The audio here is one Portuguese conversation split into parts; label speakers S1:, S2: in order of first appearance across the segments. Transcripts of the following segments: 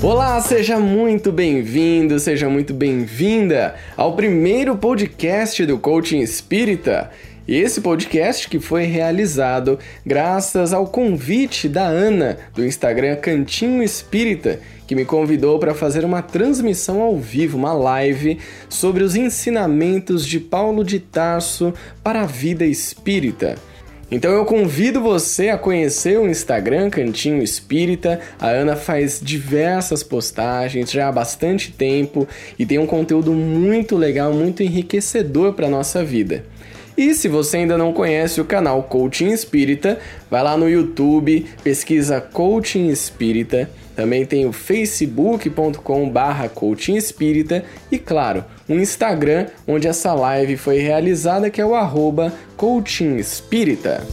S1: Olá, seja muito bem-vindo, seja muito bem-vinda ao primeiro podcast do Coaching Espírita. Esse podcast que foi realizado graças ao convite da Ana do Instagram Cantinho Espírita, que me convidou para fazer uma transmissão ao vivo, uma live sobre os ensinamentos de Paulo de Tarso para a vida espírita. Então eu convido você a conhecer o Instagram Cantinho Espírita. A Ana faz diversas postagens já há bastante tempo e tem um conteúdo muito legal, muito enriquecedor para nossa vida. E se você ainda não conhece o canal Coaching Espírita, vai lá no YouTube, pesquisa Coaching Espírita. Também tem o facebook.com barra coaching espírita e, claro, o Instagram, onde essa live foi realizada, que é o arroba coaching espírita.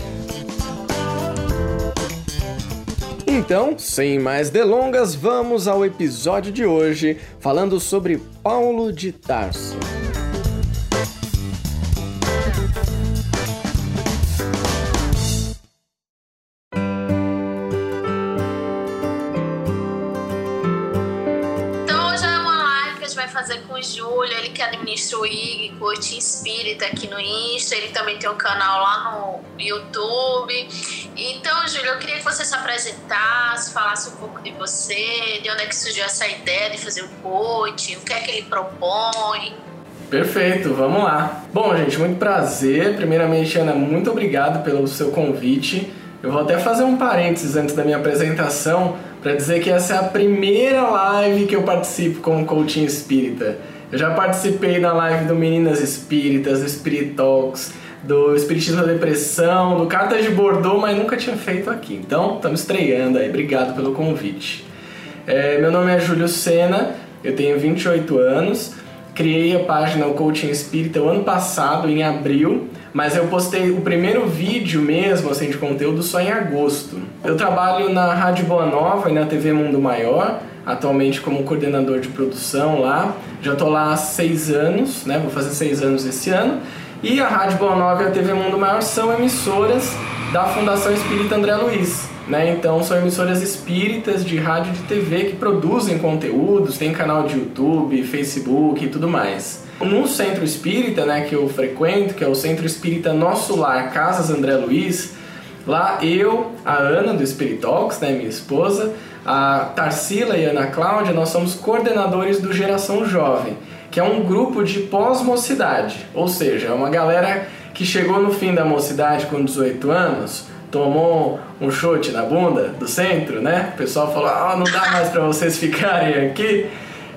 S1: Então, sem mais delongas, vamos ao episódio de hoje, falando sobre Paulo de Tarso.
S2: Júlio, ele que administra o IG, Coach Espírita aqui no Insta, ele também tem um canal lá no YouTube. Então, Júlio, eu queria que você se apresentasse, falasse um pouco de você, de onde é que surgiu essa ideia de fazer o coaching, o que é que ele propõe.
S1: Perfeito, vamos lá. Bom, gente, muito prazer. Primeiramente, Ana, muito obrigado pelo seu convite. Eu vou até fazer um parênteses antes da minha apresentação para dizer que essa é a primeira live que eu participo com o coaching espírita. Eu já participei na live do Meninas Espíritas, do Spirit Talks, do Espiritismo da Depressão, do Cartas de Bordeaux, mas nunca tinha feito aqui. Então, estamos estreando aí. Obrigado pelo convite. É, meu nome é Júlio Sena, eu tenho 28 anos. Criei a página O Coaching Espírita o ano passado, em abril, mas eu postei o primeiro vídeo mesmo, assim, de conteúdo só em agosto. Eu trabalho na Rádio Boa Nova e na TV Mundo Maior, atualmente como coordenador de produção lá. Já estou lá há seis anos, né? Vou fazer seis anos esse ano. E a Rádio Boa Nova e a TV Mundo Maior são emissoras da Fundação Espírita André Luiz. Né? Então são emissoras espíritas de rádio e de TV que produzem conteúdos, tem canal de YouTube, Facebook e tudo mais. No centro espírita, né, que eu frequento, que é o Centro Espírita Nosso Lar, Casas André Luiz, lá eu, a Ana do Spirit Talks, né, minha esposa, a Tarsila e a Ana Cláudia, nós somos coordenadores do Geração Jovem, que é um grupo de pós-mocidade, ou seja, é uma galera que chegou no fim da mocidade com 18 anos, tomou um chute na bunda do centro, né? O pessoal falou: "Ah, não dá mais para vocês ficarem aqui".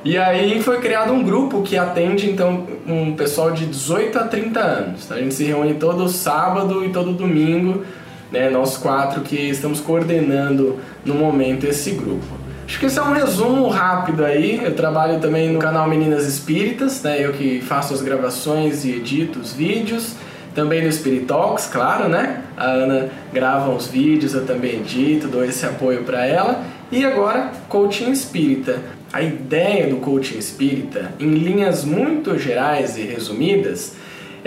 S1: E aí foi criado um grupo que atende então um pessoal de 18 a 30 anos. A gente se reúne todo sábado e todo domingo né, nós quatro que estamos coordenando no momento esse grupo. Acho que esse é um resumo rápido aí. Eu trabalho também no canal Meninas Espíritas, né, eu que faço as gravações e edito os vídeos. Também no Spirit Talks, claro, né? A Ana grava uns vídeos, eu também edito, dou esse apoio para ela. E agora, Coaching Espírita. A ideia do Coaching Espírita, em linhas muito gerais e resumidas,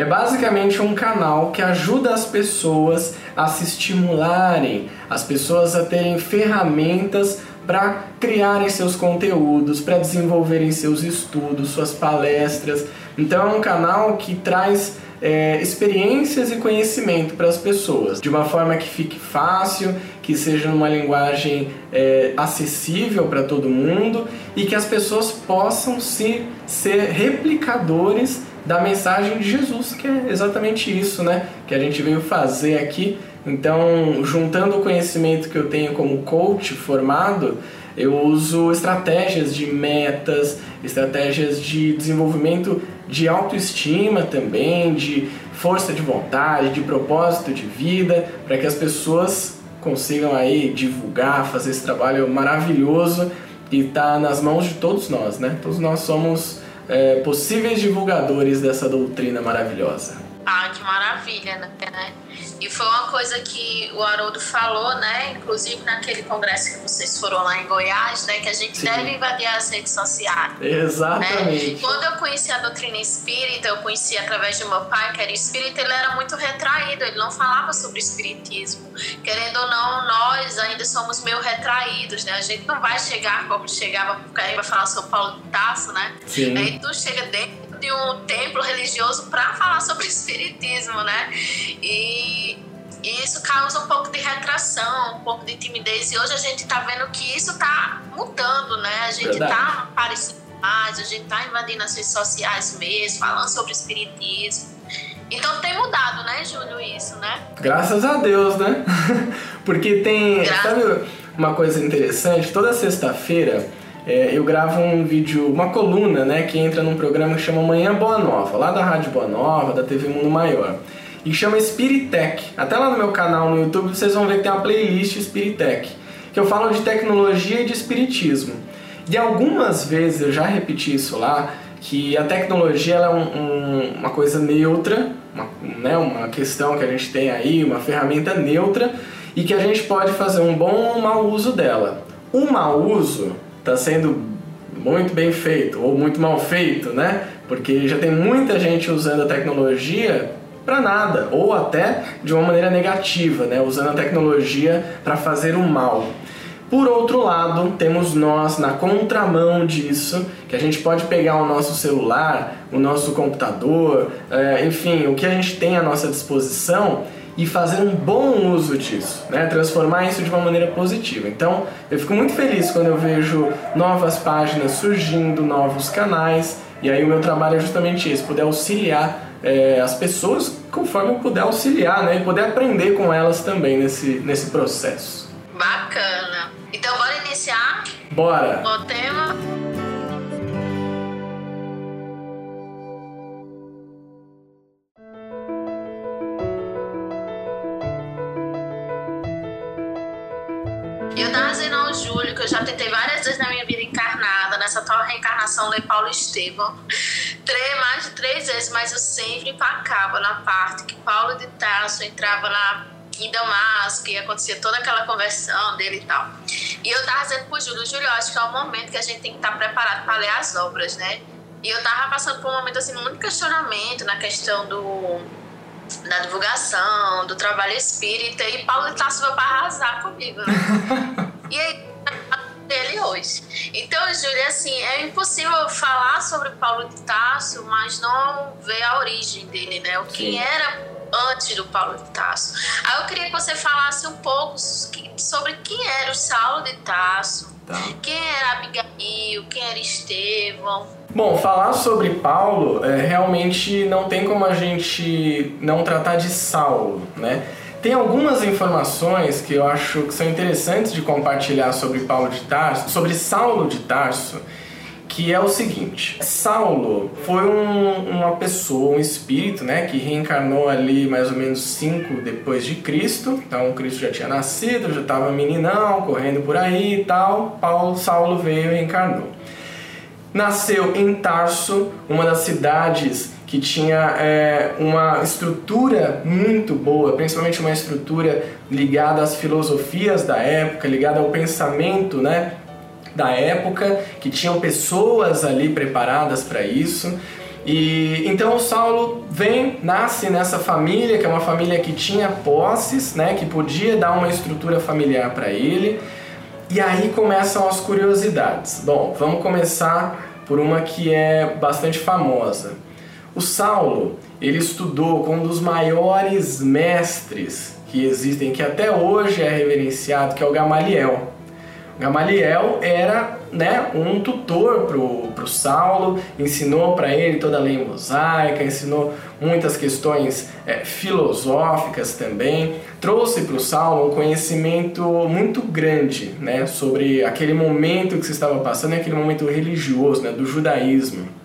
S1: é basicamente um canal que ajuda as pessoas a se estimularem, as pessoas a terem ferramentas para criarem seus conteúdos, para desenvolverem seus estudos, suas palestras. Então é um canal que traz é, experiências e conhecimento para as pessoas, de uma forma que fique fácil, que seja numa linguagem é, acessível para todo mundo e que as pessoas possam se ser replicadores da mensagem de Jesus, que é exatamente isso, né? Que a gente veio fazer aqui. Então, juntando o conhecimento que eu tenho como coach formado, eu uso estratégias de metas, estratégias de desenvolvimento de autoestima também, de força de vontade, de propósito de vida, para que as pessoas consigam aí divulgar, fazer esse trabalho maravilhoso e está nas mãos de todos nós, né? Todos nós somos é, possíveis divulgadores dessa doutrina maravilhosa.
S2: Ah, que maravilha, né? E foi uma coisa que o Haroldo falou, né? Inclusive naquele congresso que vocês foram lá em Goiás, né? Que a gente Sim. deve invadir as redes sociais.
S1: Exatamente.
S2: Né? Quando eu conheci a doutrina espírita, eu conheci através de meu pai, que era espírita, ele era muito retraído, ele não falava sobre espiritismo. Querendo ou não, nós ainda somos meio retraídos, né? A gente não vai chegar como chegava, porque aí vai falar sobre Paulo de Tasso, né? Sim. Aí tu chega dentro de um templo religioso para falar sobre espiritismo, né? E, e isso causa um pouco de retração, um pouco de timidez. E hoje a gente está vendo que isso está mudando, né? A gente está aparecendo mais, a gente está invadindo as redes sociais mesmo, falando sobre espiritismo. Então tem mudado, né, Júlio, isso, né?
S1: Graças a Deus, né? Porque tem. Graças... Sabe uma coisa interessante? Toda sexta-feira é, eu gravo um vídeo, uma coluna, né, que entra num programa que chama Manhã Boa Nova, lá da Rádio Boa Nova, da TV Mundo Maior. E chama Spiritech. Até lá no meu canal no YouTube vocês vão ver que tem uma playlist Spiritech, que eu falo de tecnologia e de espiritismo. E algumas vezes eu já repeti isso lá, que a tecnologia é um, um, uma coisa neutra, uma, né, uma questão que a gente tem aí, uma ferramenta neutra, e que a gente pode fazer um bom ou um mau uso dela. O mau uso está sendo muito bem feito ou muito mal feito, né? Porque já tem muita gente usando a tecnologia para nada ou até de uma maneira negativa, né? Usando a tecnologia para fazer o mal. Por outro lado, temos nós na contramão disso, que a gente pode pegar o nosso celular, o nosso computador, é, enfim, o que a gente tem à nossa disposição e fazer um bom uso disso, né? transformar isso de uma maneira positiva. Então, eu fico muito feliz quando eu vejo novas páginas surgindo, novos canais, e aí o meu trabalho é justamente esse, poder auxiliar é, as pessoas conforme eu puder auxiliar, né? E poder aprender com elas também nesse, nesse processo.
S2: Bacana. Então, bora iniciar?
S1: Bora!
S2: O tema... que eu já tentei várias vezes na minha vida encarnada, nessa tal reencarnação ler Paulo Estevão. Três, mais de três vezes, mas eu sempre empacava na parte que Paulo de Tarso entrava na, em Damasco e acontecia toda aquela conversão dele e tal. E eu tava dizendo pro Júlio, Júlio, eu acho que é o momento que a gente tem que estar tá preparado para ler as obras, né? E eu tava passando por um momento assim, muito questionamento na questão do da divulgação, do trabalho espírita, e Paulo de Tarso veio para arrasar comigo, né? e aí dele hoje. Então, Júlia, assim, é impossível falar sobre Paulo de Tarso, mas não ver a origem dele, né? O que Sim. era antes do Paulo de Tarso. Aí eu queria que você falasse um pouco sobre quem era o Saulo de Tarso, tá. quem era Abigail, quem era Estevão.
S1: Bom, falar sobre Paulo, é, realmente não tem como a gente não tratar de Saulo, né? Tem algumas informações que eu acho que são interessantes de compartilhar sobre Paulo de Tarso, sobre Saulo de Tarso, que é o seguinte: Saulo foi um, uma pessoa, um espírito, né, que reencarnou ali mais ou menos 5 depois de Cristo. Então, Cristo já tinha nascido, já estava meninão, correndo por aí e tal. Paulo, Saulo veio e reencarnou. Nasceu em Tarso, uma das cidades que tinha é, uma estrutura muito boa, principalmente uma estrutura ligada às filosofias da época, ligada ao pensamento né, da época, que tinham pessoas ali preparadas para isso. E então Saulo vem, nasce nessa família, que é uma família que tinha posses, né, que podia dar uma estrutura familiar para ele. E aí começam as curiosidades. Bom, vamos começar por uma que é bastante famosa. O Saulo, ele estudou com um dos maiores mestres que existem, que até hoje é reverenciado, que é o Gamaliel. O Gamaliel era né, um tutor pro, pro Saulo, ensinou para ele toda a lei mosaica, ensinou muitas questões é, filosóficas também, trouxe para o Saulo um conhecimento muito grande né, sobre aquele momento que se estava passando, aquele momento religioso né, do judaísmo.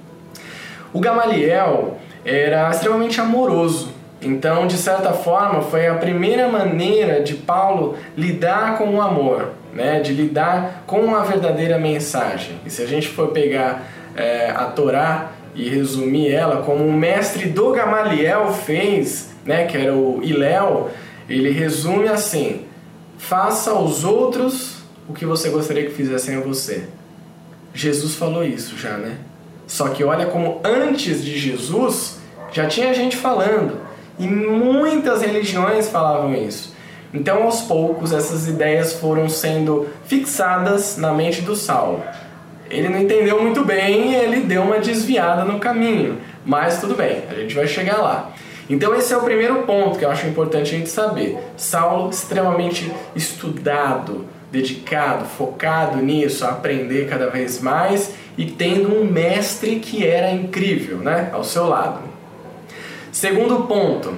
S1: O Gamaliel era extremamente amoroso. Então, de certa forma, foi a primeira maneira de Paulo lidar com o amor, né? de lidar com a verdadeira mensagem. E se a gente for pegar é, a Torá e resumir ela como o mestre do Gamaliel fez, né, que era o Iléu, ele resume assim: faça aos outros o que você gostaria que fizessem a você. Jesus falou isso já, né? Só que olha como antes de Jesus já tinha gente falando e muitas religiões falavam isso. Então, aos poucos, essas ideias foram sendo fixadas na mente do Saulo. Ele não entendeu muito bem e ele deu uma desviada no caminho, mas tudo bem, a gente vai chegar lá. Então esse é o primeiro ponto que eu acho importante a gente saber. Saulo extremamente estudado, dedicado, focado nisso, a aprender cada vez mais e tendo um mestre que era incrível, né, ao seu lado. Segundo ponto,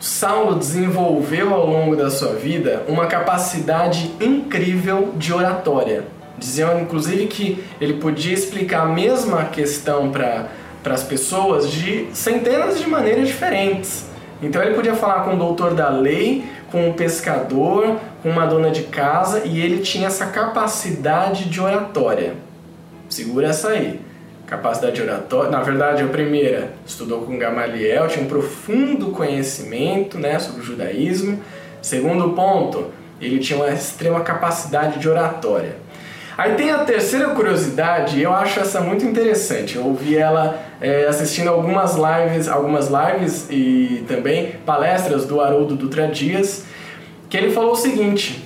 S1: Saulo desenvolveu ao longo da sua vida uma capacidade incrível de oratória. Diziam inclusive que ele podia explicar a mesma questão para as pessoas de centenas de maneiras diferentes. Então ele podia falar com o doutor da lei, com um pescador, com uma dona de casa e ele tinha essa capacidade de oratória. Segura essa aí. Capacidade de oratória. Na verdade, a primeira estudou com Gamaliel, tinha um profundo conhecimento né, sobre o judaísmo. Segundo ponto, ele tinha uma extrema capacidade de oratória. Aí tem a terceira curiosidade, eu acho essa muito interessante. Eu ouvi ela é, assistindo algumas lives, algumas lives e também palestras do Haroldo Dutra Dias, que ele falou o seguinte: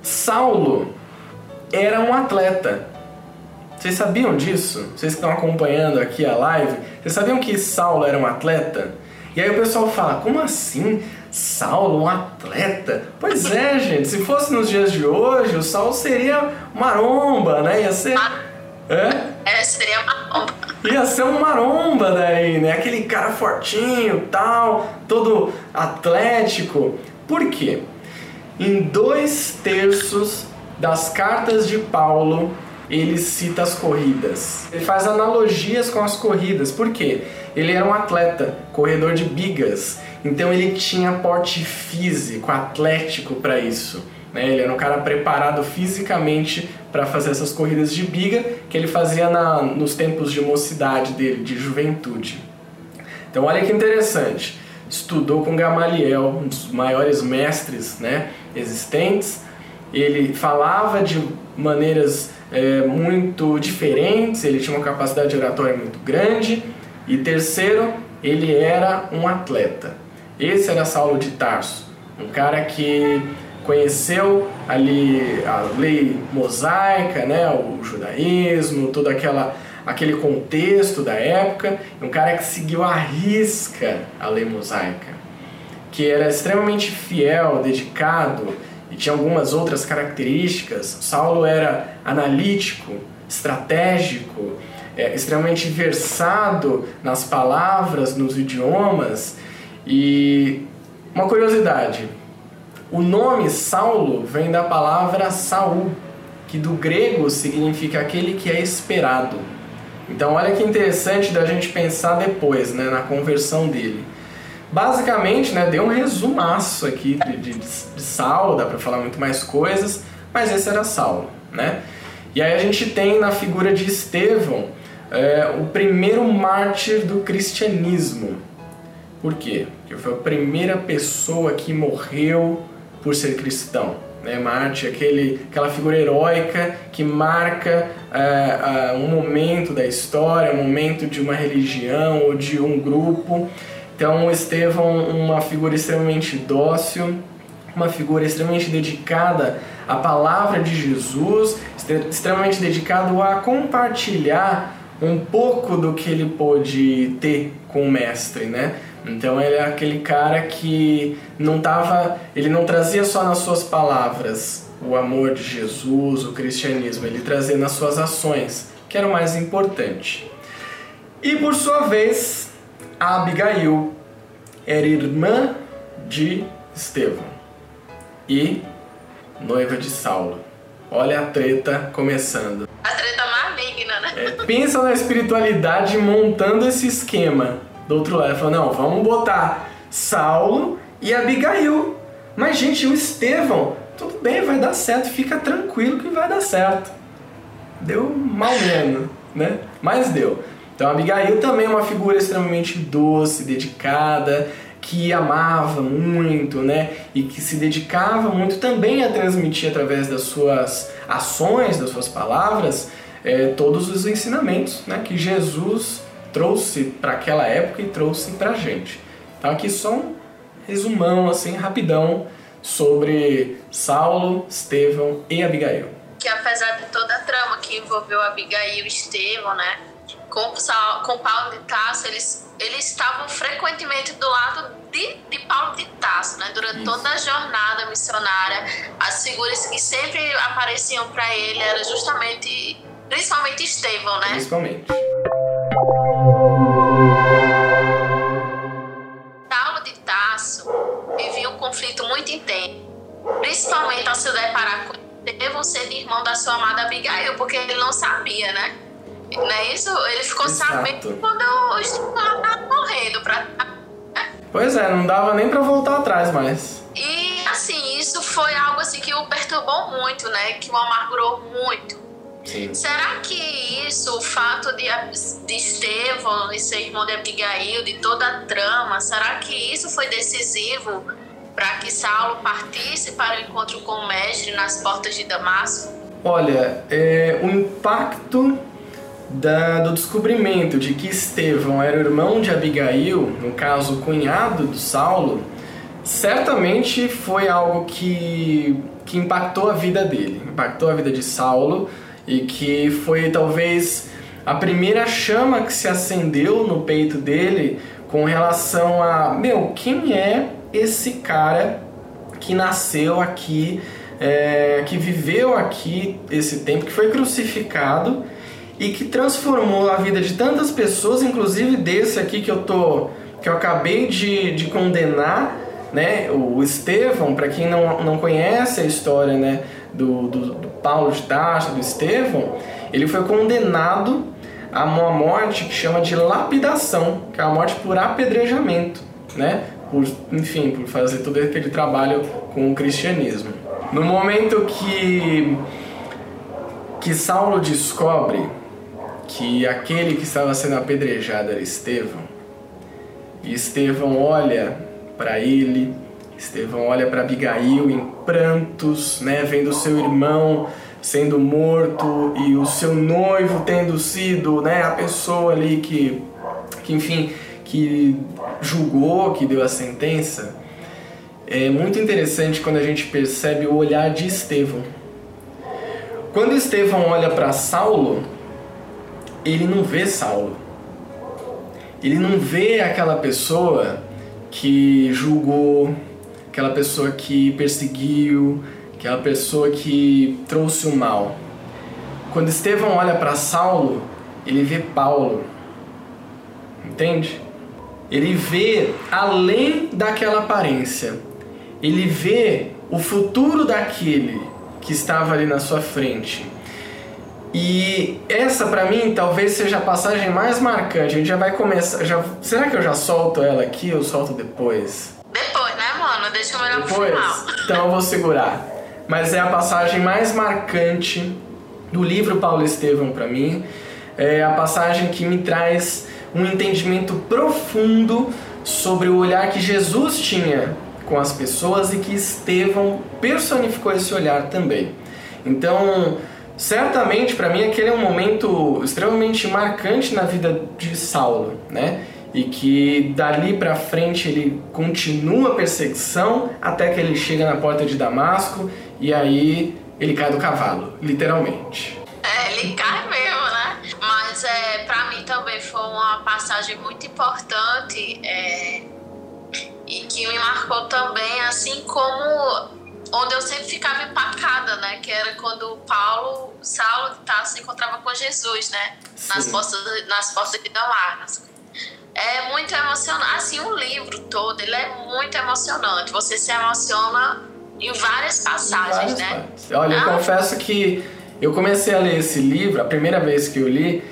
S1: Saulo era um atleta. Vocês sabiam disso? Vocês que estão acompanhando aqui a live, vocês sabiam que Saulo era um atleta? E aí o pessoal fala: como assim? Saulo, um atleta. Pois é, gente, se fosse nos dias de hoje, o Saulo seria maromba, né? Ia ser.
S2: É? É, seria maromba.
S1: Ia ser um maromba daí, né? Aquele cara fortinho, tal, todo atlético. Por quê? Em dois terços das cartas de Paulo, ele cita as corridas. Ele faz analogias com as corridas. Por quê? Ele era um atleta, corredor de bigas. Então ele tinha porte físico, atlético para isso. Né? Ele era um cara preparado fisicamente para fazer essas corridas de biga que ele fazia na, nos tempos de mocidade dele, de juventude. Então olha que interessante. Estudou com Gamaliel, um dos maiores mestres né, existentes. Ele falava de maneiras é, muito diferentes, ele tinha uma capacidade de oratória muito grande. E terceiro, ele era um atleta. Esse era Saulo de Tarso, um cara que conheceu ali a lei mosaica, né, o judaísmo, todo aquela, aquele contexto da época, um cara que seguiu à risca a lei mosaica, que era extremamente fiel, dedicado e tinha algumas outras características. Saulo era analítico, estratégico, é, extremamente versado nas palavras, nos idiomas e uma curiosidade: o nome Saulo vem da palavra Saul, que do grego significa aquele que é esperado. Então, olha que interessante da gente pensar depois, né, na conversão dele. Basicamente, né, deu um resumaço aqui de, de, de Saulo, dá para falar muito mais coisas, mas esse era Saulo, né? E aí a gente tem na figura de Estevão é, o primeiro mártir do cristianismo. Por quê? Porque foi a primeira pessoa que morreu por ser cristão. Né? Marte, aquele, aquela figura heróica que marca uh, uh, um momento da história, um momento de uma religião ou de um grupo. Então, Estevão, uma figura extremamente dócil, uma figura extremamente dedicada à palavra de Jesus, extremamente dedicado a compartilhar um pouco do que ele pôde ter com o mestre, né? Então ele é aquele cara que não tava, ele não trazia só nas suas palavras o amor de Jesus, o cristianismo, ele trazia nas suas ações, que era o mais importante. E por sua vez, Abigail era irmã de Estevão e noiva de Saulo. Olha a treta começando.
S2: A treta maligna, né?
S1: É, pensa na espiritualidade montando esse esquema do outro lado. Falou, não, vamos botar Saulo e Abigail. Mas, gente, o Estevão, tudo bem, vai dar certo, fica tranquilo que vai dar certo. Deu mal menos, né? Mas deu. Então Abigail também é uma figura extremamente doce, dedicada, que amava muito, né? E que se dedicava muito também a transmitir através das suas ações, das suas palavras, é, todos os ensinamentos, né? Que Jesus trouxe para aquela época e trouxe para a gente. Então aqui só um resumão assim rapidão sobre Saulo, Estevão e Abigail.
S2: Que apesar de toda a trama que envolveu Abigail e Estevão, né? Com, com Paulo de Tarso, eles, eles estavam frequentemente do lado de, de Paulo de Tarso, né? Durante Isso. toda a jornada missionária, as figuras que sempre apareciam para ele era justamente, principalmente Estevão, né?
S1: Principalmente.
S2: Paulo de Tarso vivia um conflito muito intenso, principalmente ao se deparar com Estevão sendo irmão da sua amada Abigail, porque ele não sabia, né? Não é isso? Ele ficou Exato. sabendo quando o Estevão estava morrendo. Pra...
S1: Pois é, não dava nem para voltar atrás mais.
S2: E assim, isso foi algo assim que o perturbou muito, né? Que o amargurou muito.
S1: Sim.
S2: Será que isso, o fato de, de Estevão e ser irmão de Abigail, de toda a trama, será que isso foi decisivo para que Saulo partisse para o encontro com o mestre nas portas de Damasco?
S1: Olha, é, o impacto da, do descobrimento de que Estevão era irmão de Abigail, no caso, cunhado do Saulo, certamente foi algo que, que impactou a vida dele, impactou a vida de Saulo e que foi talvez a primeira chama que se acendeu no peito dele com relação a, meu, quem é esse cara que nasceu aqui, é, que viveu aqui esse tempo, que foi crucificado e que transformou a vida de tantas pessoas, inclusive desse aqui que eu tô, que eu acabei de, de condenar, né? O Estevão, para quem não, não conhece a história, né? Do, do, do Paulo de Tarso, do Estevão, ele foi condenado a uma morte que chama de lapidação, que é a morte por apedrejamento, né? Por, enfim, por fazer todo aquele trabalho com o cristianismo. No momento que que Saulo descobre que aquele que estava sendo apedrejado era Estevão, e Estevão olha para ele Estevão olha para Abigail em prantos, né, vendo seu irmão sendo morto e o seu noivo tendo sido, né, a pessoa ali que, que enfim, que julgou, que deu a sentença. É muito interessante quando a gente percebe o olhar de Estevão. Quando Estevão olha para Saulo, ele não vê Saulo. Ele não vê aquela pessoa que julgou, aquela pessoa que perseguiu, aquela pessoa que trouxe o mal. Quando Estevão olha para Saulo, ele vê Paulo. Entende? Ele vê além daquela aparência. Ele vê o futuro daquele que estava ali na sua frente. E essa para mim talvez seja a passagem mais marcante. A gente já vai começar. Já, será que eu já solto ela aqui ou solto depois?
S2: Depois, né, mano? Deixa eu melhor depois? pro final.
S1: Então eu vou segurar. Mas é a passagem mais marcante do livro Paulo Estevão para mim. É a passagem que me traz um entendimento profundo sobre o olhar que Jesus tinha com as pessoas e que Estevão personificou esse olhar também. Então, certamente para mim aquele é um momento extremamente marcante na vida de Saulo, né? E que dali para frente ele continua a perseguição até que ele chega na porta de Damasco e aí ele cai do cavalo, literalmente.
S2: É, ele cai mesmo, né? Mas é, para mim também foi uma passagem muito importante é, e que me marcou também, assim como onde eu sempre ficava empacada, né? Que era quando Paulo, Saulo tá, se encontrava com Jesus, né? Nas portas, nas portas de Damasco. É muito emocionante. Assim, o livro todo, ele é muito emocionante. Você se emociona em várias passagens, em várias né? Partes.
S1: Olha, eu ah. confesso que eu comecei a ler esse livro, a primeira vez que eu li,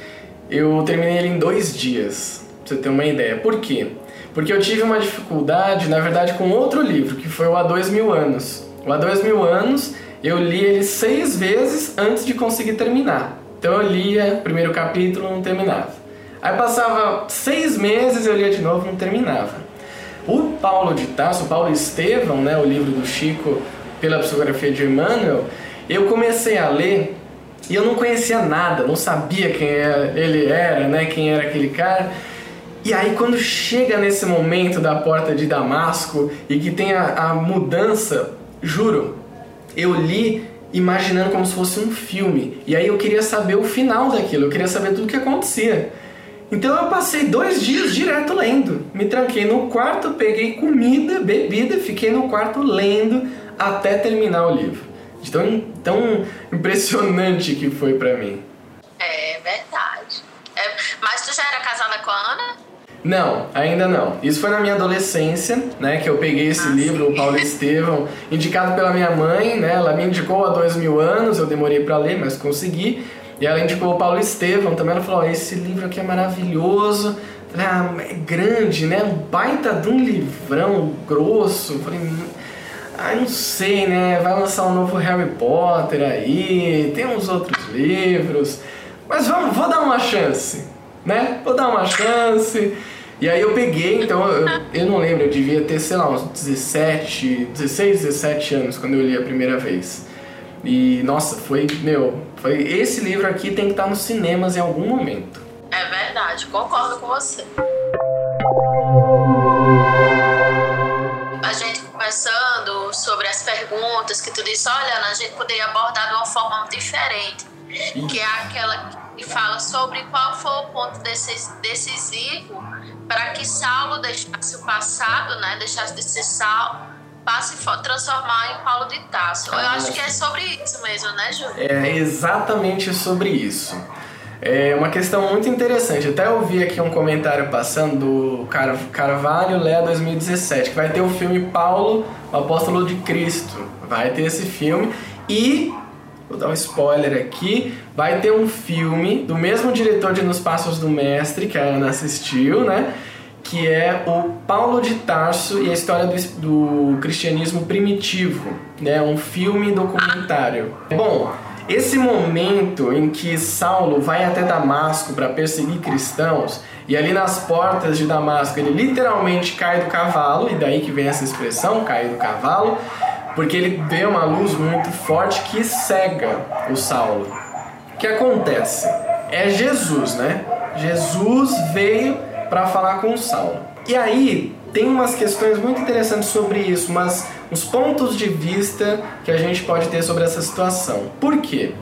S1: eu terminei ele em dois dias, pra você ter uma ideia. Por quê? Porque eu tive uma dificuldade, na verdade, com outro livro, que foi o Há Dois Mil Anos. Há dois mil anos eu li ele seis vezes antes de conseguir terminar. Então eu lia primeiro capítulo não terminava. Aí passava seis meses, eu lia de novo, não terminava. O Paulo de Tasso, o Paulo Estevão, né, o livro do Chico pela psicografia de Emmanuel, eu comecei a ler e eu não conhecia nada, não sabia quem ele era, né, quem era aquele cara. E aí quando chega nesse momento da porta de Damasco e que tem a, a mudança, juro, eu li imaginando como se fosse um filme. E aí eu queria saber o final daquilo, eu queria saber tudo o que acontecia. Então eu passei dois dias direto lendo. Me tranquei no quarto, peguei comida, bebida, fiquei no quarto lendo até terminar o livro. De tão, tão impressionante que foi para mim.
S2: É verdade. É, mas tu já era casada com a Ana?
S1: Não, ainda não. Isso foi na minha adolescência, né? Que eu peguei esse ah, livro, sim. o Paulo Estevão, indicado pela minha mãe, né? Ela me indicou há dois mil anos, eu demorei para ler, mas consegui. E ela indicou o Paulo Estevão também. Ela falou: oh, esse livro aqui é maravilhoso. Falei, ah, é grande, né? Um baita de um livrão grosso. Falei, ah, não sei, né? Vai lançar um novo Harry Potter aí, tem uns outros livros. Mas vamos, vou dar uma chance né? Vou dar uma chance. E aí eu peguei, então eu, eu não lembro, eu devia ter, sei lá, uns 17, 16, 17 anos quando eu li a primeira vez. E nossa, foi, meu, foi esse livro aqui tem que estar nos cinemas em algum momento.
S2: É verdade, concordo com você. A gente conversando sobre as perguntas que tu disse, olha, a gente poderia abordar de uma forma diferente, que é aquela e fala sobre qual foi o ponto decisivo para que Saulo deixasse o passado, né, deixasse de ser Saulo, passe transformar em Paulo de Tarso. Eu acho que é sobre isso mesmo, né, Júlio?
S1: É exatamente sobre isso. É uma questão muito interessante. Até eu vi aqui um comentário passando do Car Carvalho Lé 2017, que vai ter o filme Paulo, o Apóstolo de Cristo. Vai ter esse filme e vou dar um spoiler aqui, vai ter um filme do mesmo diretor de Nos Passos do Mestre, que a Ana assistiu, né? Que é o Paulo de Tarso e a história do, do cristianismo primitivo, né? Um filme documentário. Bom, esse momento em que Saulo vai até Damasco para perseguir cristãos, e ali nas portas de Damasco ele literalmente cai do cavalo, e daí que vem essa expressão, cai do cavalo, porque ele vê uma luz muito forte que cega o Saulo. O que acontece? É Jesus, né? Jesus veio para falar com o Saulo. E aí tem umas questões muito interessantes sobre isso, mas uns pontos de vista que a gente pode ter sobre essa situação. Por quê?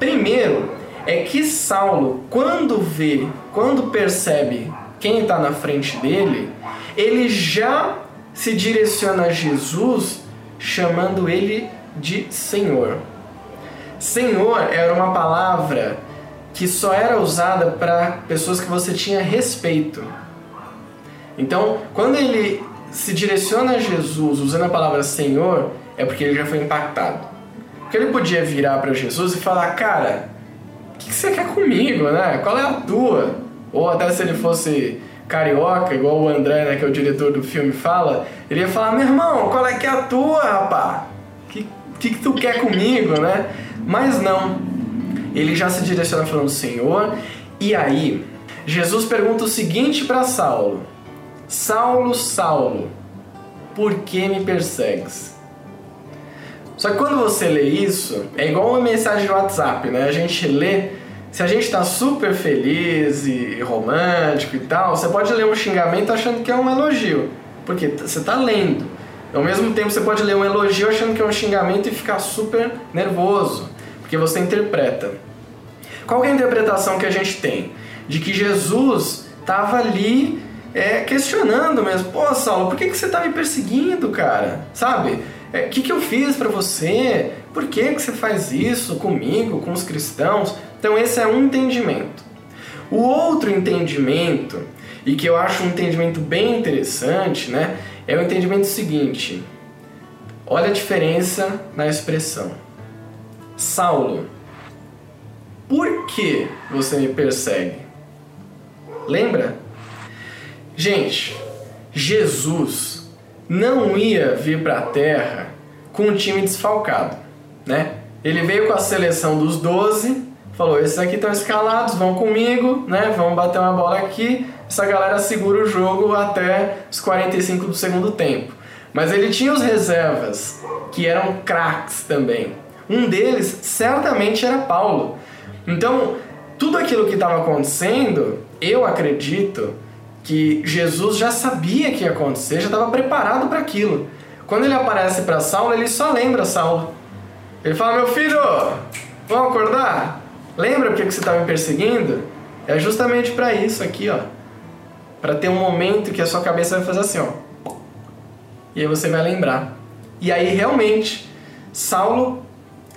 S1: Primeiro, é que Saulo, quando vê, quando percebe quem está na frente dele, ele já se direciona a Jesus chamando ele de Senhor. Senhor era uma palavra que só era usada para pessoas que você tinha respeito. Então, quando ele se direciona a Jesus usando a palavra Senhor, é porque ele já foi impactado. Porque ele podia virar para Jesus e falar: Cara, o que, que você quer comigo, né? Qual é a tua? Ou até se ele fosse carioca, igual o André, né, que é o diretor do filme, fala, ele ia falar, meu irmão, qual é que é a tua, rapá? Que, que, que tu quer comigo, né? Mas não. Ele já se direciona falando, Senhor, e aí, Jesus pergunta o seguinte para Saulo: Saulo, Saulo, por que me persegues? Só que quando você lê isso, é igual uma mensagem de WhatsApp, né? A gente lê se a gente está super feliz e romântico e tal, você pode ler um xingamento achando que é um elogio, porque você está lendo. Ao mesmo tempo, você pode ler um elogio achando que é um xingamento e ficar super nervoso, porque você interpreta. Qual é a interpretação que a gente tem? De que Jesus estava ali é, questionando mesmo. Pô, Saulo, por que, que você está me perseguindo, cara? Sabe? O é, que, que eu fiz para você? Por que, que você faz isso comigo, com os cristãos? Então, esse é um entendimento. O outro entendimento, e que eu acho um entendimento bem interessante, né, é o entendimento seguinte: olha a diferença na expressão. Saulo, por que você me persegue? Lembra? Gente, Jesus não ia vir para a terra com um time desfalcado, né? Ele veio com a seleção dos 12 falou: esses aqui estão escalados, vão comigo, né? Vão bater uma bola aqui. Essa galera segura o jogo até os 45 do segundo tempo. Mas ele tinha os reservas, que eram craques também. Um deles certamente era Paulo. Então, tudo aquilo que estava acontecendo, eu acredito que Jesus já sabia que ia acontecer, já estava preparado para aquilo. Quando ele aparece para Saulo, ele só lembra Saulo. Ele fala: Meu filho, vamos acordar? Lembra porque que você estava me perseguindo? É justamente para isso aqui, ó. Para ter um momento que a sua cabeça vai fazer assim, ó. E aí você vai lembrar. E aí realmente, Saulo,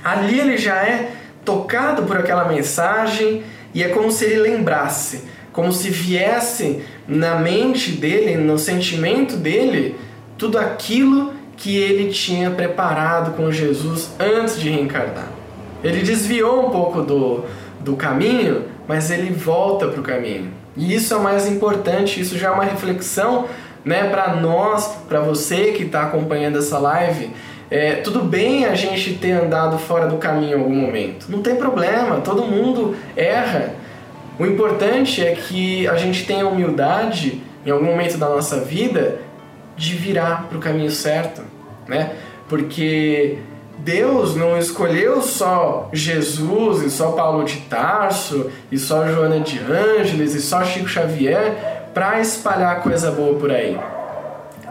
S1: ali ele já é tocado por aquela mensagem e é como se ele lembrasse, como se viesse na mente dele, no sentimento dele, tudo aquilo que ele tinha preparado com Jesus antes de reencarnar. Ele desviou um pouco do, do caminho, mas ele volta para o caminho. E isso é o mais importante, isso já é uma reflexão né, para nós, para você que está acompanhando essa live. É, tudo bem a gente ter andado fora do caminho em algum momento, não tem problema, todo mundo erra. O importante é que a gente tenha humildade em algum momento da nossa vida de virar para o caminho certo, né? Porque Deus não escolheu só Jesus e só Paulo de Tarso e só Joana de Ângeles e só Chico Xavier para espalhar coisa boa por aí.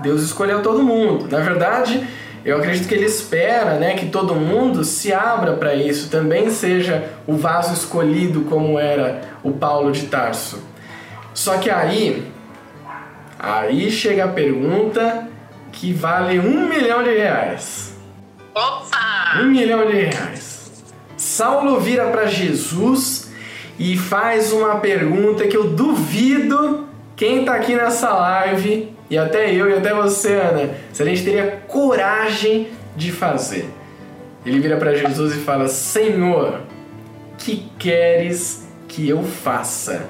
S1: Deus escolheu todo mundo. Na verdade, eu acredito que ele espera, né, que todo mundo se abra para isso, também seja o vaso escolhido como era o Paulo de Tarso. Só que aí, aí chega a pergunta que vale um milhão de reais.
S2: Opa!
S1: Um milhão de reais. Saulo vira para Jesus e faz uma pergunta que eu duvido quem está aqui nessa live, e até eu e até você, Ana, se a gente teria coragem de fazer. Ele vira para Jesus e fala: Senhor, que queres que eu faça?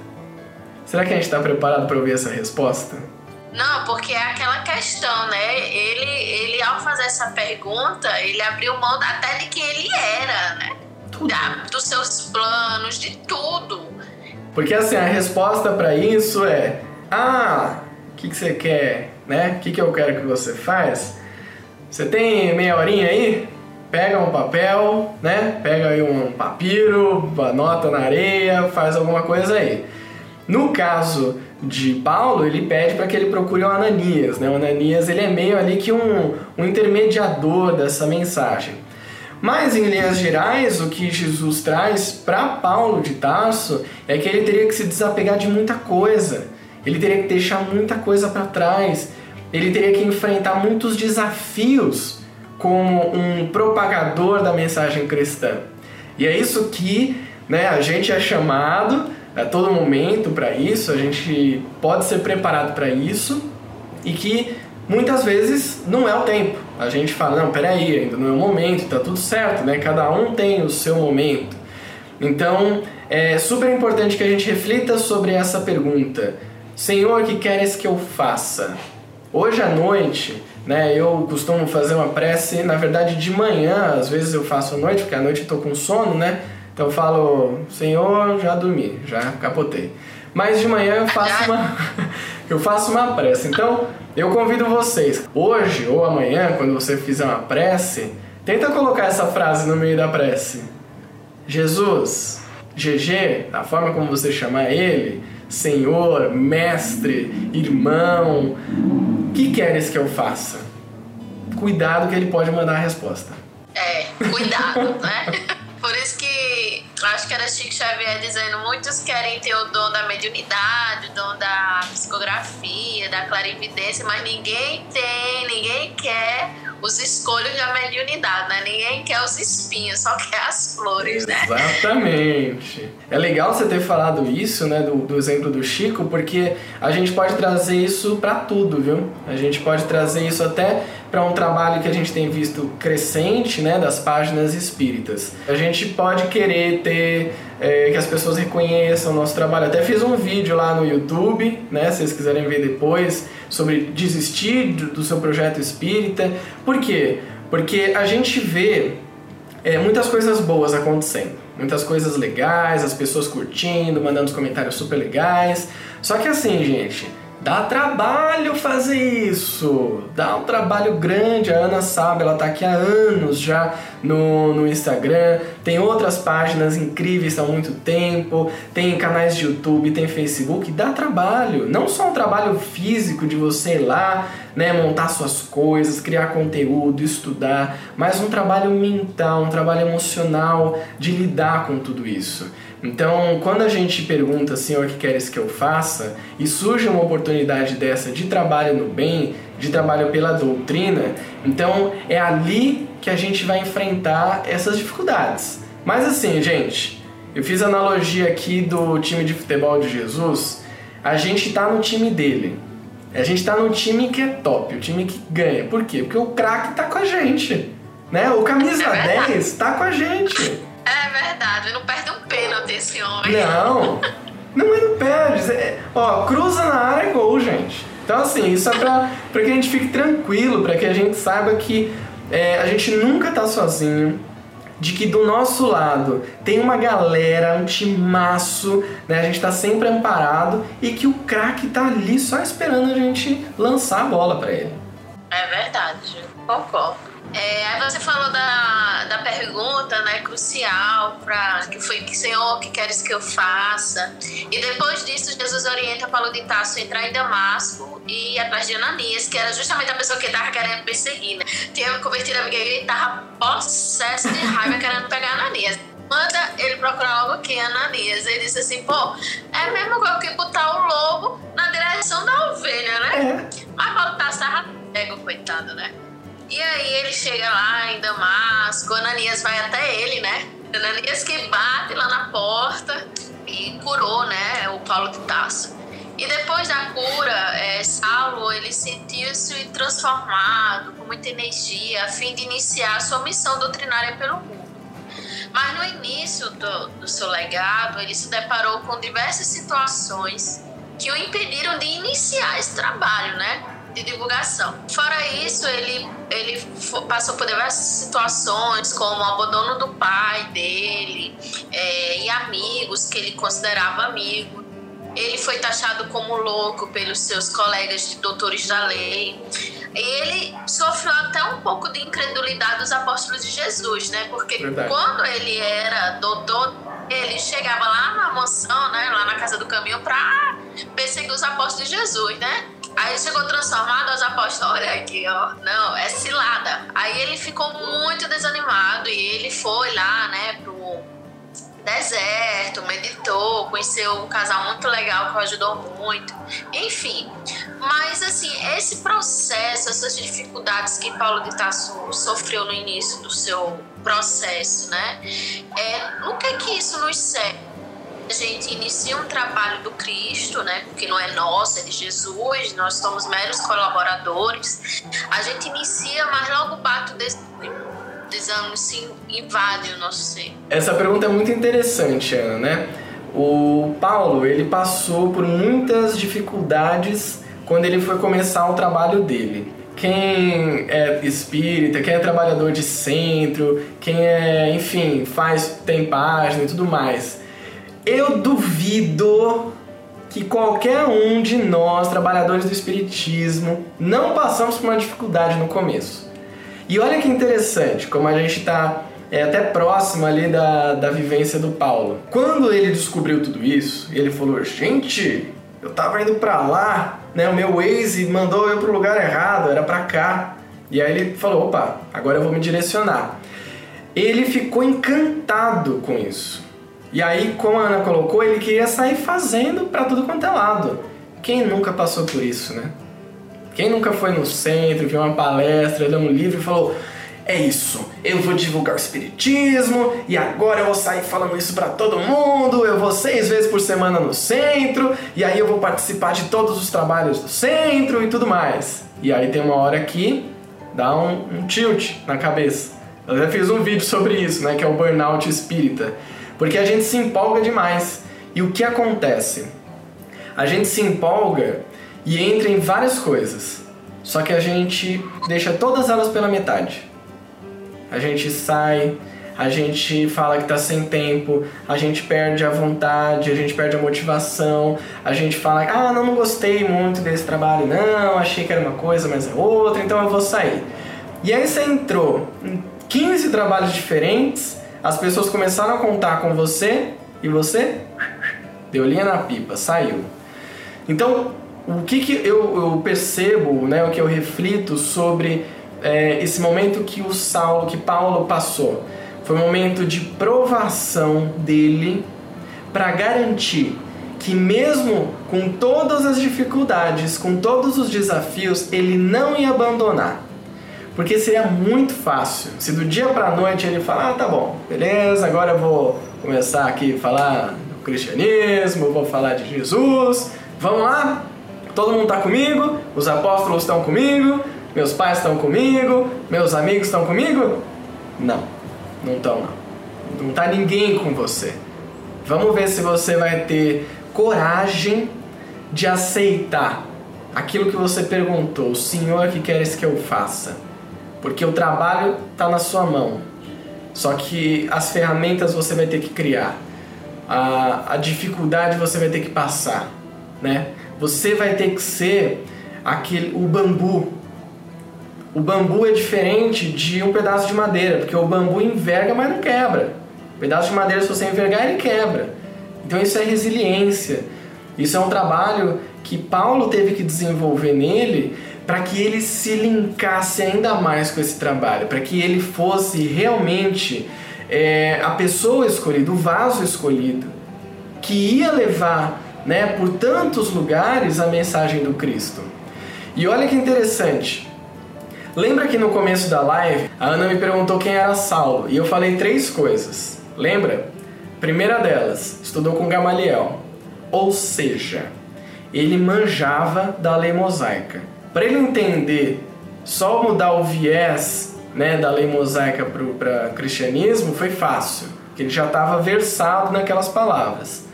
S1: Será que a gente está preparado para ouvir essa resposta?
S2: Não, porque é aquela questão, né? Ele, ele ao fazer essa pergunta, ele abriu mão até de quem ele era, né? Da, dos seus planos, de tudo.
S1: Porque assim, a resposta para isso é: ah, o que, que você quer, né? O que, que eu quero que você faz? Você tem meia horinha aí? Pega um papel, né? Pega aí um papiro, anota na areia, faz alguma coisa aí. No caso de Paulo, ele pede para que ele procure o Ananias. Né? O Ananias ele é meio ali que um, um intermediador dessa mensagem. Mas em linhas gerais, o que Jesus traz para Paulo de Tarso é que ele teria que se desapegar de muita coisa. Ele teria que deixar muita coisa para trás. Ele teria que enfrentar muitos desafios como um propagador da mensagem cristã. E é isso que né, a gente é chamado a todo momento para isso, a gente pode ser preparado para isso e que muitas vezes não é o tempo. A gente fala, não, peraí, ainda não é o momento, tá tudo certo, né? Cada um tem o seu momento. Então, é super importante que a gente reflita sobre essa pergunta. Senhor, que queres que eu faça? Hoje à noite, né, eu costumo fazer uma prece, na verdade de manhã, às vezes eu faço à noite, porque à noite eu tô com sono, né? Então eu falo, Senhor, já dormi, já capotei. Mas de manhã eu faço uma eu faço uma prece. Então, eu convido vocês, hoje ou amanhã, quando você fizer uma prece, tenta colocar essa frase no meio da prece. Jesus, GG, da forma como você chamar ele, Senhor, mestre, irmão, o que queres que eu faça? Cuidado que ele pode mandar a resposta.
S2: É, cuidado, né? Acho que era Chico Xavier dizendo: muitos querem ter o dom da mediunidade, o dom da psicografia, da clarividência, mas ninguém tem, ninguém quer os escolhos da mediunidade, né? Ninguém quer os espinhos, só quer as flores,
S1: né? Exatamente. É legal você ter falado isso, né, do, do exemplo do Chico, porque a gente pode trazer isso para tudo, viu? A gente pode trazer isso até para um trabalho que a gente tem visto crescente, né, das páginas espíritas. A gente pode querer ter é, que as pessoas reconheçam o nosso trabalho. Até fiz um vídeo lá no YouTube, né, se vocês quiserem ver depois, sobre desistir do seu projeto espírita. Por quê? Porque a gente vê é, muitas coisas boas acontecendo, muitas coisas legais, as pessoas curtindo, mandando os comentários super legais. Só que assim, gente, Dá trabalho fazer isso, dá um trabalho grande. A Ana sabe, ela tá aqui há anos já no, no Instagram, tem outras páginas incríveis há muito tempo, tem canais de YouTube, tem Facebook. Dá trabalho, não só um trabalho físico de você ir lá, né, montar suas coisas, criar conteúdo, estudar, mas um trabalho mental, um trabalho emocional de lidar com tudo isso. Então, quando a gente pergunta, Senhor, o que queres que eu faça? E surge uma oportunidade dessa de trabalho no bem, de trabalho pela doutrina, então é ali que a gente vai enfrentar essas dificuldades. Mas assim, gente, eu fiz a analogia aqui do time de futebol de Jesus, a gente está no time dele. A gente está no time que é top, o time que ganha. Por quê? Porque o craque está com a gente. Né? O camisa é 10 está com a gente.
S2: É verdade, não perde um pênalti esse homem.
S1: Não, não é no perde. É, ó, cruza na área é gol, gente. Então, assim, isso é pra, pra que a gente fique tranquilo, para que a gente saiba que é, a gente nunca tá sozinho, de que do nosso lado tem uma galera, um timaço, né? A gente tá sempre amparado e que o craque tá ali só esperando a gente lançar a bola para ele.
S2: É verdade, concordo. É, aí você falou da, da pergunta, né, crucial, pra, que foi que Senhor, que queres que eu faça? E depois disso, Jesus orienta Paulo de Tarso a entrar em Damasco e ir atrás de Ananias, que era justamente a pessoa que estava querendo perseguir, né? Tinha convertido a amiga e estava possesso de raiva querendo pegar Ananias. Manda ele procurar logo quem? Ananias. Ele disse assim, pô, é mesmo que botar o lobo na direção da ovelha, né? É. Mas Paulo de Tarso estava cego, coitado, né? E aí ele chega lá em Damasco, Ananias vai até ele, né? Ananias que bate lá na porta e curou, né, o Paulo de Tarso. E depois da cura, é, Saulo ele sentiu-se transformado, com muita energia, a fim de iniciar a sua missão doutrinária pelo mundo. Mas no início do, do seu legado, ele se deparou com diversas situações que o impediram de iniciar esse trabalho, né? De divulgação. Fora isso, ele, ele passou por diversas situações, como o abandono do pai dele é, e amigos que ele considerava amigo. Ele foi taxado como louco pelos seus colegas de doutores da lei. Ele sofreu até um pouco de incredulidade dos apóstolos de Jesus, né? Porque Verdade. quando ele era doutor, ele chegava lá na mansão, né? Lá na casa do caminho, para perseguir os apóstolos de Jesus, né? Aí chegou transformado, os apóstolos, olha aqui, ó. Não, é cilada. Aí ele ficou muito desanimado e ele foi lá, né, pro deserto, meditou, conheceu um casal muito legal que ajudou muito. Enfim, mas assim, esse processo, essas dificuldades que Paulo de Tarso sofreu no início do seu processo, né? É, que que isso nos serve? A gente inicia um trabalho do Cristo, né? Porque não é nosso, é de Jesus, nós somos meros colaboradores. A gente inicia, mas logo o desânimo se invade o nosso ser.
S1: Essa pergunta é muito interessante, Ana, né? O Paulo, ele passou por muitas dificuldades quando ele foi começar o trabalho dele. Quem é espírita, quem é trabalhador de centro, quem é, enfim, faz tem página e tudo mais eu duvido que qualquer um de nós, trabalhadores do Espiritismo, não passamos por uma dificuldade no começo. E olha que interessante, como a gente está é, até próximo ali da, da vivência do Paulo. Quando ele descobriu tudo isso, ele falou: Gente, eu tava indo para lá, né? O meu Waze mandou eu pro lugar errado, era para cá. E aí ele falou: Opa, agora eu vou me direcionar. Ele ficou encantado com isso. E aí, como a Ana colocou, ele queria sair fazendo para tudo quanto é lado. Quem nunca passou por isso, né? Quem nunca foi no centro, viu uma palestra, leu um livro e falou: é isso, eu vou divulgar o espiritismo e agora eu vou sair falando isso para todo mundo. Eu vou seis vezes por semana no centro e aí eu vou participar de todos os trabalhos do centro e tudo mais. E aí tem uma hora que dá um, um tilt na cabeça. Eu já fiz um vídeo sobre isso, né? Que é o burnout espírita. Porque a gente se empolga demais. E o que acontece? A gente se empolga e entra em várias coisas. Só que a gente deixa todas elas pela metade. A gente sai, a gente fala que está sem tempo, a gente perde a vontade, a gente perde a motivação, a gente fala, ah, não, não gostei muito desse trabalho, não, achei que era uma coisa, mas é outra, então eu vou sair. E aí você entrou em 15 trabalhos diferentes, as pessoas começaram a contar com você e você deu linha na pipa, saiu. Então, o que, que eu, eu percebo, né, o que eu reflito sobre é, esse momento que o Saulo, que Paulo passou? Foi um momento de provação dele para garantir que mesmo com todas as dificuldades, com todos os desafios, ele não ia abandonar. Porque seria muito fácil se do dia para noite ele falar: ah, tá bom, beleza, agora eu vou começar aqui a falar do cristianismo, vou falar de Jesus, vamos lá? Todo mundo está comigo, os apóstolos estão comigo, meus pais estão comigo, meus amigos estão comigo? Não. Não estão, não. Não está ninguém com você. Vamos ver se você vai ter coragem de aceitar aquilo que você perguntou. O Senhor que queres que eu faça? Porque o trabalho está na sua mão. Só que as ferramentas você vai ter que criar. A, a dificuldade você vai ter que passar, né? Você vai ter que ser aquele o bambu o bambu é diferente de um pedaço de madeira, porque o bambu enverga, mas não quebra. O pedaço de madeira, se você envergar, ele quebra. Então isso é resiliência. Isso é um trabalho que Paulo teve que desenvolver nele para que ele se linkasse ainda mais com esse trabalho, para que ele fosse realmente é, a pessoa escolhida, o vaso escolhido, que ia levar né, por tantos lugares a mensagem do Cristo. E olha que interessante, Lembra que no começo da live a Ana me perguntou quem era Saulo e eu falei três coisas. Lembra? Primeira delas, estudou com Gamaliel. Ou seja, ele manjava da lei mosaica. Para ele entender, só mudar o viés né, da lei mosaica para cristianismo foi fácil, porque ele já estava versado naquelas palavras.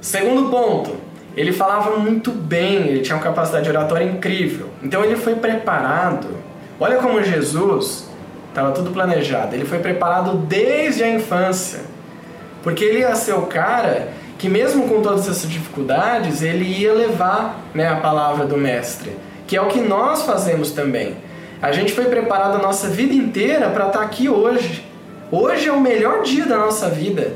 S1: Segundo ponto, ele falava muito bem, ele tinha uma capacidade oratória incrível. Então ele foi preparado Olha como Jesus estava tudo planejado. Ele foi preparado desde a infância. Porque ele ia ser o cara que mesmo com todas essas dificuldades, ele ia levar né, a palavra do mestre, que é o que nós fazemos também. A gente foi preparado a nossa vida inteira para estar tá aqui hoje. Hoje é o melhor dia da nossa vida.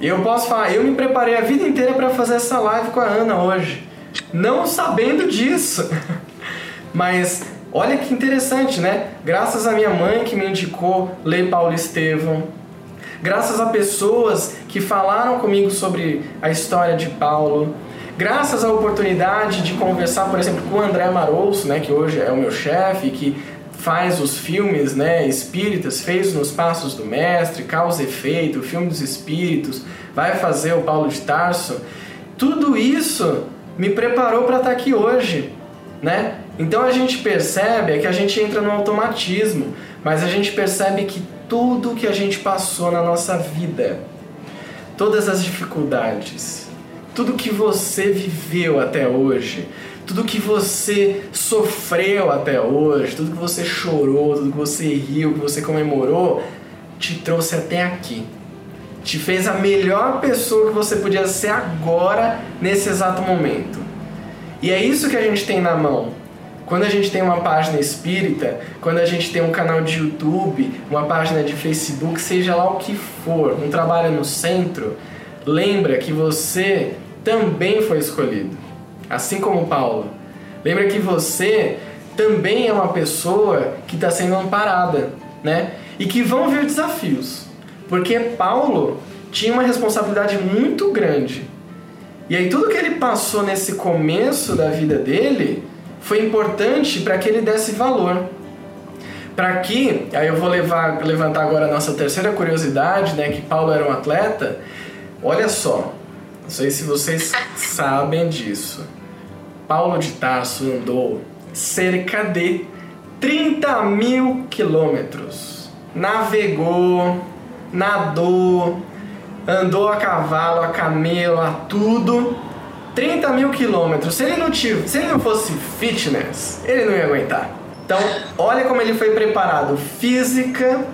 S1: Eu posso falar, eu me preparei a vida inteira para fazer essa live com a Ana hoje, não sabendo disso. Mas Olha que interessante, né? Graças à minha mãe que me indicou ler Paulo Estevão, graças a pessoas que falaram comigo sobre a história de Paulo, graças à oportunidade de conversar, por exemplo, com o André Marouço, né, que hoje é o meu chefe, que faz os filmes né, espíritas, fez nos Passos do Mestre, Causa e Efeito, o filme dos espíritos, vai fazer o Paulo de Tarso. Tudo isso me preparou para estar aqui hoje, né? Então a gente percebe é que a gente entra no automatismo, mas a gente percebe que tudo que a gente passou na nossa vida, todas as dificuldades, tudo que você viveu até hoje, tudo que você sofreu até hoje, tudo que você chorou, tudo que você riu, que você comemorou, te trouxe até aqui. Te fez a melhor pessoa que você podia ser agora, nesse exato momento. E é isso que a gente tem na mão. Quando a gente tem uma página espírita, quando a gente tem um canal de YouTube, uma página de Facebook, seja lá o que for, um trabalho no centro, lembra que você também foi escolhido, assim como Paulo. Lembra que você também é uma pessoa que está sendo amparada, né? E que vão vir desafios, porque Paulo tinha uma responsabilidade muito grande. E aí tudo que ele passou nesse começo da vida dele foi importante para que ele desse valor. Para que, aí eu vou levar, levantar agora a nossa terceira curiosidade, né, que Paulo era um atleta. Olha só, não sei se vocês sabem disso. Paulo de Tarso andou cerca de 30 mil quilômetros. Navegou, nadou, andou a cavalo, a camelo, a tudo 30 mil quilômetros. Se ele não tivesse, se ele não fosse fitness, ele não ia aguentar. Então, olha como ele foi preparado física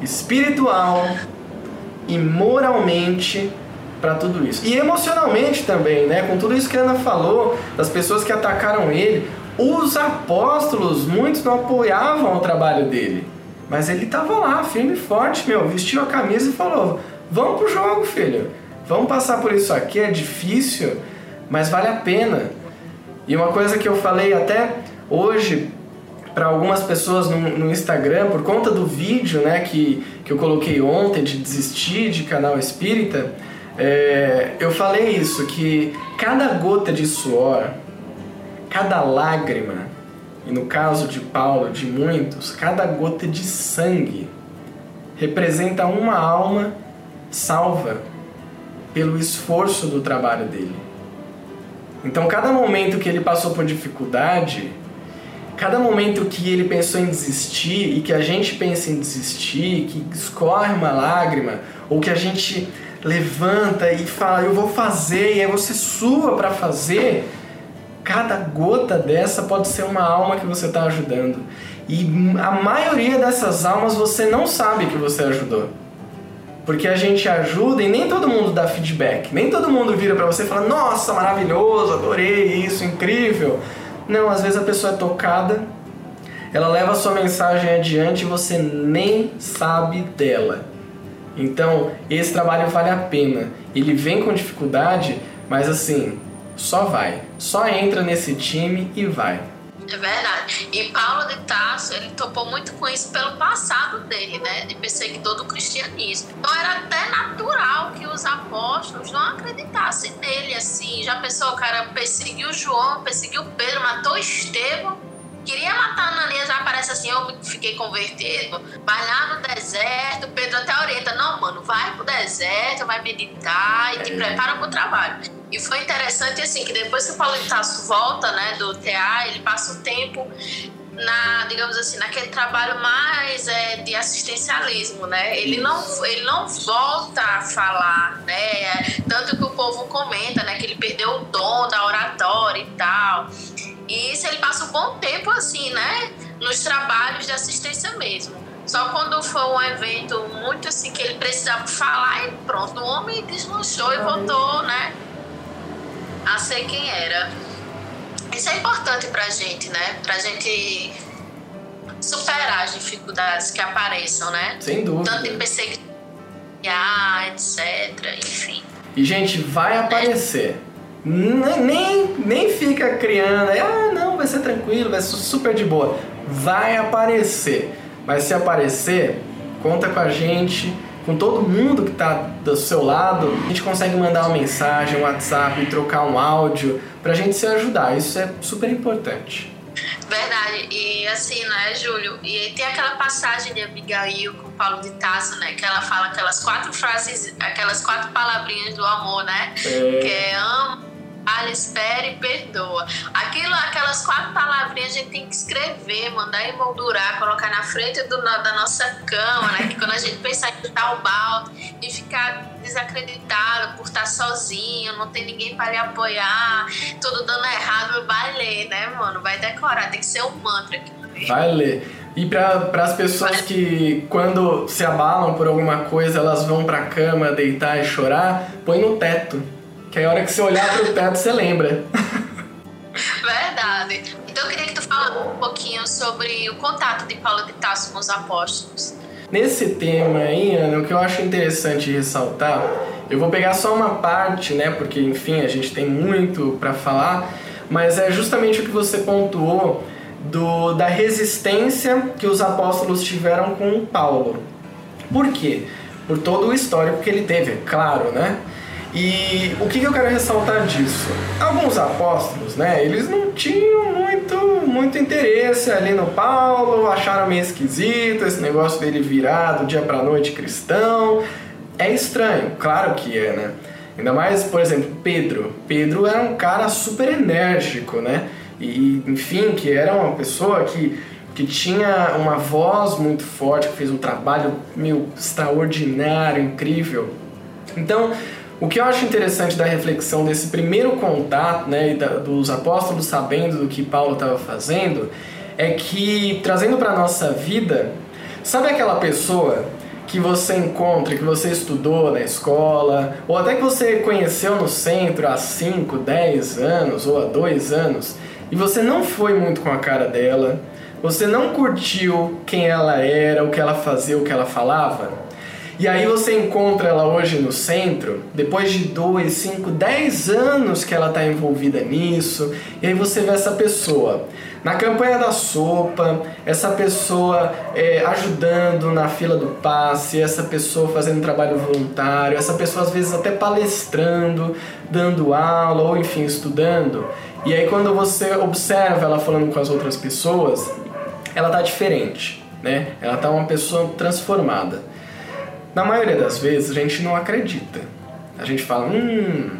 S1: espiritual e moralmente para tudo isso. E emocionalmente também, né? Com tudo isso que a Ana falou, das pessoas que atacaram ele, os apóstolos, muitos não apoiavam o trabalho dele. Mas ele estava lá, firme e forte, meu, vestiu a camisa e falou: Vamos pro jogo, filho. Vamos passar por isso aqui, é difícil, mas vale a pena. E uma coisa que eu falei até hoje para algumas pessoas no, no, Instagram, por conta do vídeo né, que, que eu coloquei ontem de desistir de canal espírita, é, eu falei isso, que cada gota de suor, cada lágrima, e no caso de Paulo, de muitos, cada gota de sangue representa uma alma salva pelo esforço do trabalho dele. Então, cada momento que ele passou por dificuldade, cada momento que ele pensou em desistir e que a gente pensa em desistir, que escorre uma lágrima, ou que a gente levanta e fala, eu vou fazer, e aí você sua para fazer, cada gota dessa pode ser uma alma que você está ajudando. E a maioria dessas almas você não sabe que você ajudou. Porque a gente ajuda e nem todo mundo dá feedback. Nem todo mundo vira para você e fala: Nossa, maravilhoso, adorei isso, incrível. Não, às vezes a pessoa é tocada, ela leva a sua mensagem adiante e você nem sabe dela. Então, esse trabalho vale a pena. Ele vem com dificuldade, mas assim, só vai. Só entra nesse time e vai.
S2: É verdade. E Paulo de Tarso, ele topou muito com isso pelo passado dele, né? De perseguidor do cristianismo. Então era até natural que os apóstolos não acreditassem nele, assim. Já pensou, o cara perseguiu João, perseguiu Pedro, matou Estevão. Queria matar Ananias, já aparece assim, eu fiquei convertido. Vai lá no deserto, Pedro até orienta, não, mano, vai pro deserto, vai meditar e te prepara pro trabalho. E foi interessante assim que depois que o Paulo de Tasso volta, né, do TA, ele passa o tempo na, digamos assim, naquele trabalho mais é, de assistencialismo, né? Ele não, ele não volta a falar, né? Tanto que o povo comenta, né, que ele perdeu o dom da oratória e tal. E isso ele passa um bom tempo assim, né, nos trabalhos de assistência mesmo. Só quando foi um evento muito assim que ele precisava falar e pronto, o homem desmanchou e voltou, né? a ser quem era. Isso é importante pra gente, né? Pra gente superar as dificuldades que apareçam, né?
S1: Sem dúvida.
S2: Tanto em perseguição, etc. Enfim.
S1: E, gente, vai aparecer. Nem, nem fica criando, ah, não, vai ser tranquilo, vai ser super de boa. Vai aparecer. Mas se aparecer, conta com a gente com todo mundo que está do seu lado, a gente consegue mandar uma mensagem, um WhatsApp, trocar um áudio para a gente se ajudar. Isso é super importante.
S2: Verdade. E assim, né, Júlio? E tem aquela passagem de Abigail com Paulo de Tasso, né? Que ela fala aquelas quatro frases, aquelas quatro palavrinhas do amor, né? É... Que é amo Fala, espere e perdoa. Aquilo, aquelas quatro palavrinhas a gente tem que escrever, mandar emoldurar, colocar na frente do, da nossa cama, né? Que quando a gente pensar em o balde e ficar desacreditado por estar sozinho, não tem ninguém para lhe apoiar, tudo dando errado, vai ler, né, mano? Vai decorar, tem que ser um mantra aqui.
S1: Vai ler. E para as pessoas que, quando se abalam por alguma coisa, elas vão para a cama deitar e chorar, põe no teto que aí a hora que você olhar para o teto, você lembra.
S2: Verdade. Então eu queria que tu falasse um pouquinho sobre o contato de Paulo de Tarso com os apóstolos.
S1: Nesse tema aí, Ana, o que eu acho interessante ressaltar, eu vou pegar só uma parte, né, porque enfim, a gente tem muito para falar, mas é justamente o que você pontuou do, da resistência que os apóstolos tiveram com Paulo. Por quê? Por todo o histórico que ele teve, é claro, né? E o que, eu quero ressaltar disso? Alguns apóstolos, né, eles não tinham muito, muito interesse ali no Paulo, acharam meio esquisito esse negócio dele virar do dia pra noite cristão. É estranho, claro que é, né? Ainda mais, por exemplo, Pedro. Pedro era um cara super enérgico, né? E, enfim, que era uma pessoa que, que tinha uma voz muito forte, que fez um trabalho meio extraordinário, incrível. Então, o que eu acho interessante da reflexão desse primeiro contato, né, dos apóstolos sabendo do que Paulo estava fazendo, é que trazendo para nossa vida, sabe aquela pessoa que você encontra, que você estudou na escola, ou até que você conheceu no centro há 5, 10 anos ou há 2 anos, e você não foi muito com a cara dela, você não curtiu quem ela era, o que ela fazia, o que ela falava, e aí você encontra ela hoje no centro, depois de 2, 5, 10 anos que ela está envolvida nisso, e aí você vê essa pessoa na campanha da sopa, essa pessoa é, ajudando na fila do passe, essa pessoa fazendo trabalho voluntário, essa pessoa às vezes até palestrando, dando aula ou enfim estudando. E aí quando você observa ela falando com as outras pessoas, ela tá diferente, né? Ela tá uma pessoa transformada. Na maioria das vezes a gente não acredita. A gente fala, hum,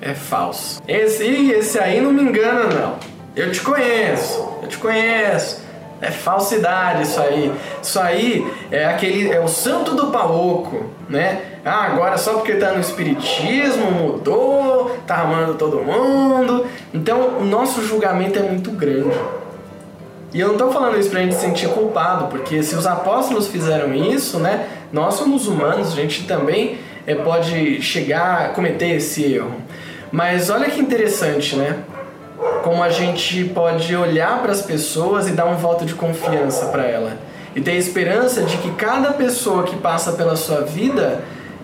S1: é falso. Esse, esse aí não me engana não. Eu te conheço, eu te conheço. É falsidade isso aí. Isso aí é aquele é o santo do paoco, né? Ah, agora só porque tá no espiritismo mudou, tá amando todo mundo. Então, o nosso julgamento é muito grande. E eu não tô falando isso pra gente se sentir culpado, porque se os apóstolos fizeram isso, né? Nós somos humanos, a gente também é, pode chegar a cometer esse erro. Mas olha que interessante, né? como a gente pode olhar para as pessoas e dar um voto de confiança para ela. E ter esperança de que cada pessoa que passa pela sua vida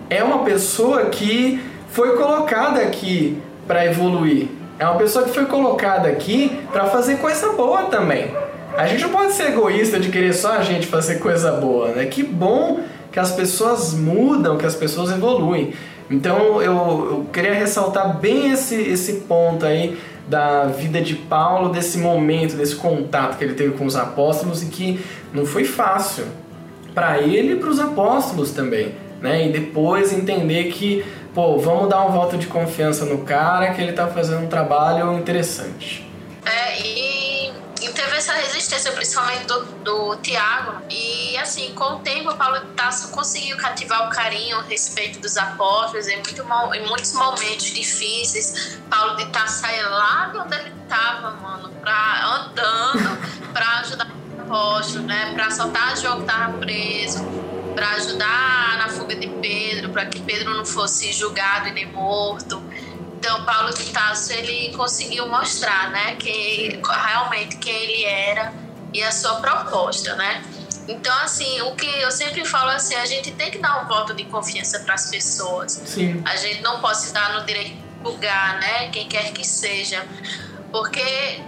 S1: é uma pessoa que foi colocada aqui para evoluir. É uma pessoa que foi colocada aqui para fazer coisa boa também. A gente não pode ser egoísta de querer só a gente fazer coisa boa, né? Que bom que as pessoas mudam, que as pessoas evoluem. Então eu, eu queria ressaltar bem esse, esse ponto aí da vida de Paulo, desse momento, desse contato que ele teve com os apóstolos e que não foi fácil para ele e para os apóstolos também, né? E depois entender que, pô, vamos dar um voto de confiança no cara que ele está fazendo um trabalho interessante.
S2: É, e, e teve essa resistência, principalmente do, do Tiago. E assim, com o tempo, Paulo de Tasso conseguiu cativar o carinho, o respeito dos apóstolos. Em, muito, em muitos momentos difíceis, Paulo de Tasso saía lá de onde ele estava, mano, pra, andando para ajudar o apóstolo, né? Para soltar João que estava preso, para ajudar na fuga de Pedro, para que Pedro não fosse julgado e nem morto. Então, Paulo de Tasso ele conseguiu mostrar, né, que realmente quem ele era e a sua proposta, né? Então, assim, o que eu sempre falo assim, a gente tem que dar um voto de confiança para as pessoas.
S1: Sim.
S2: A gente não pode estar no direito de julgar, né, quem quer que seja, porque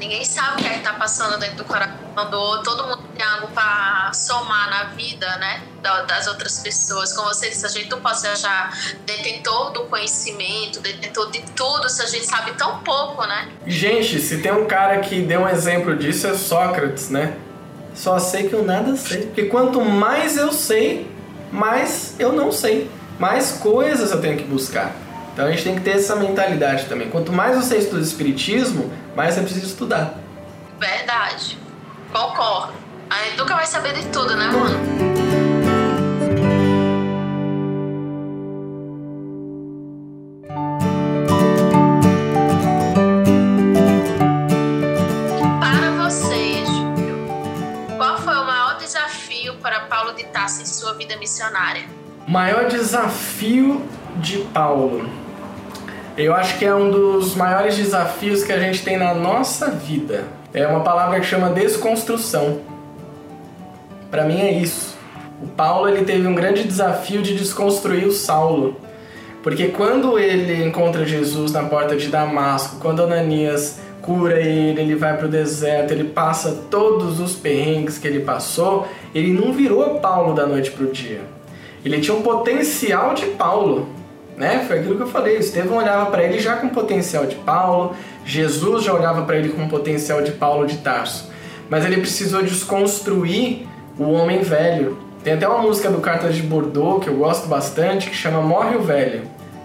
S2: ninguém sabe o que é está passando dentro do coração do outro. Todo mundo tem algo para somar na vida, né? Das outras pessoas. Como você disse, a gente não pode se achar detentor do conhecimento, detentor de tudo, se a gente sabe tão pouco, né?
S1: Gente, se tem um cara que deu um exemplo disso é Sócrates, né? Só sei que eu nada sei. Porque quanto mais eu sei, mais eu não sei. Mais coisas eu tenho que buscar. Então a gente tem que ter essa mentalidade também. Quanto mais você estuda espiritismo, mais você precisa estudar.
S2: Verdade. Concordo. A gente nunca vai saber de tudo, né, mano? Para você, Júlio, qual foi o maior desafio para Paulo de Tarso em sua vida missionária?
S1: Maior desafio de Paulo. Eu acho que é um dos maiores desafios que a gente tem na nossa vida. É uma palavra que chama desconstrução. Para mim é isso. O Paulo ele teve um grande desafio de desconstruir o Saulo. Porque quando ele encontra Jesus na porta de Damasco, quando Ananias cura ele, ele vai para o deserto, ele passa todos os perrengues que ele passou, ele não virou Paulo da noite para o dia. Ele tinha um potencial de Paulo, né? Foi aquilo que eu falei. Estevão olhava para ele já com potencial de Paulo, Jesus já olhava para ele com potencial de Paulo de Tarso. Mas ele precisou desconstruir o homem velho. Tem até uma música do Cartas de Bordeaux que eu gosto bastante que chama Morre o Velho,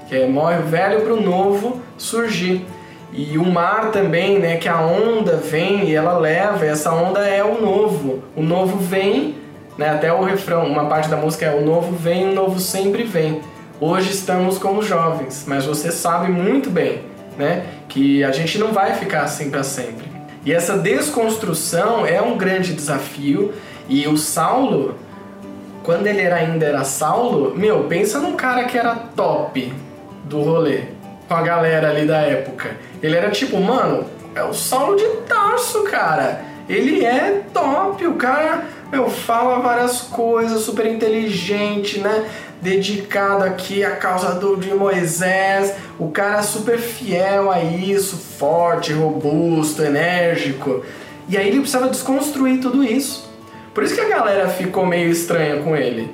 S1: que é Morre o Velho para o novo surgir. E o mar também, né, que a onda vem e ela leva, e essa onda é o novo. O novo vem, né, até o refrão, uma parte da música é o novo vem, o novo sempre vem. Hoje estamos como jovens, mas você sabe muito bem, né, que a gente não vai ficar assim para sempre. E essa desconstrução é um grande desafio e o Saulo quando ele era, ainda era Saulo, meu, pensa num cara que era top do rolê, com a galera ali da época. Ele era tipo, mano, é o Saulo de Tarso, cara. Ele é top, o cara, meu, fala várias coisas, super inteligente, né? Dedicado aqui à causa do, de Moisés. O cara super fiel a isso, forte, robusto, enérgico. E aí ele precisava desconstruir tudo isso. Por isso que a galera ficou meio estranha com ele.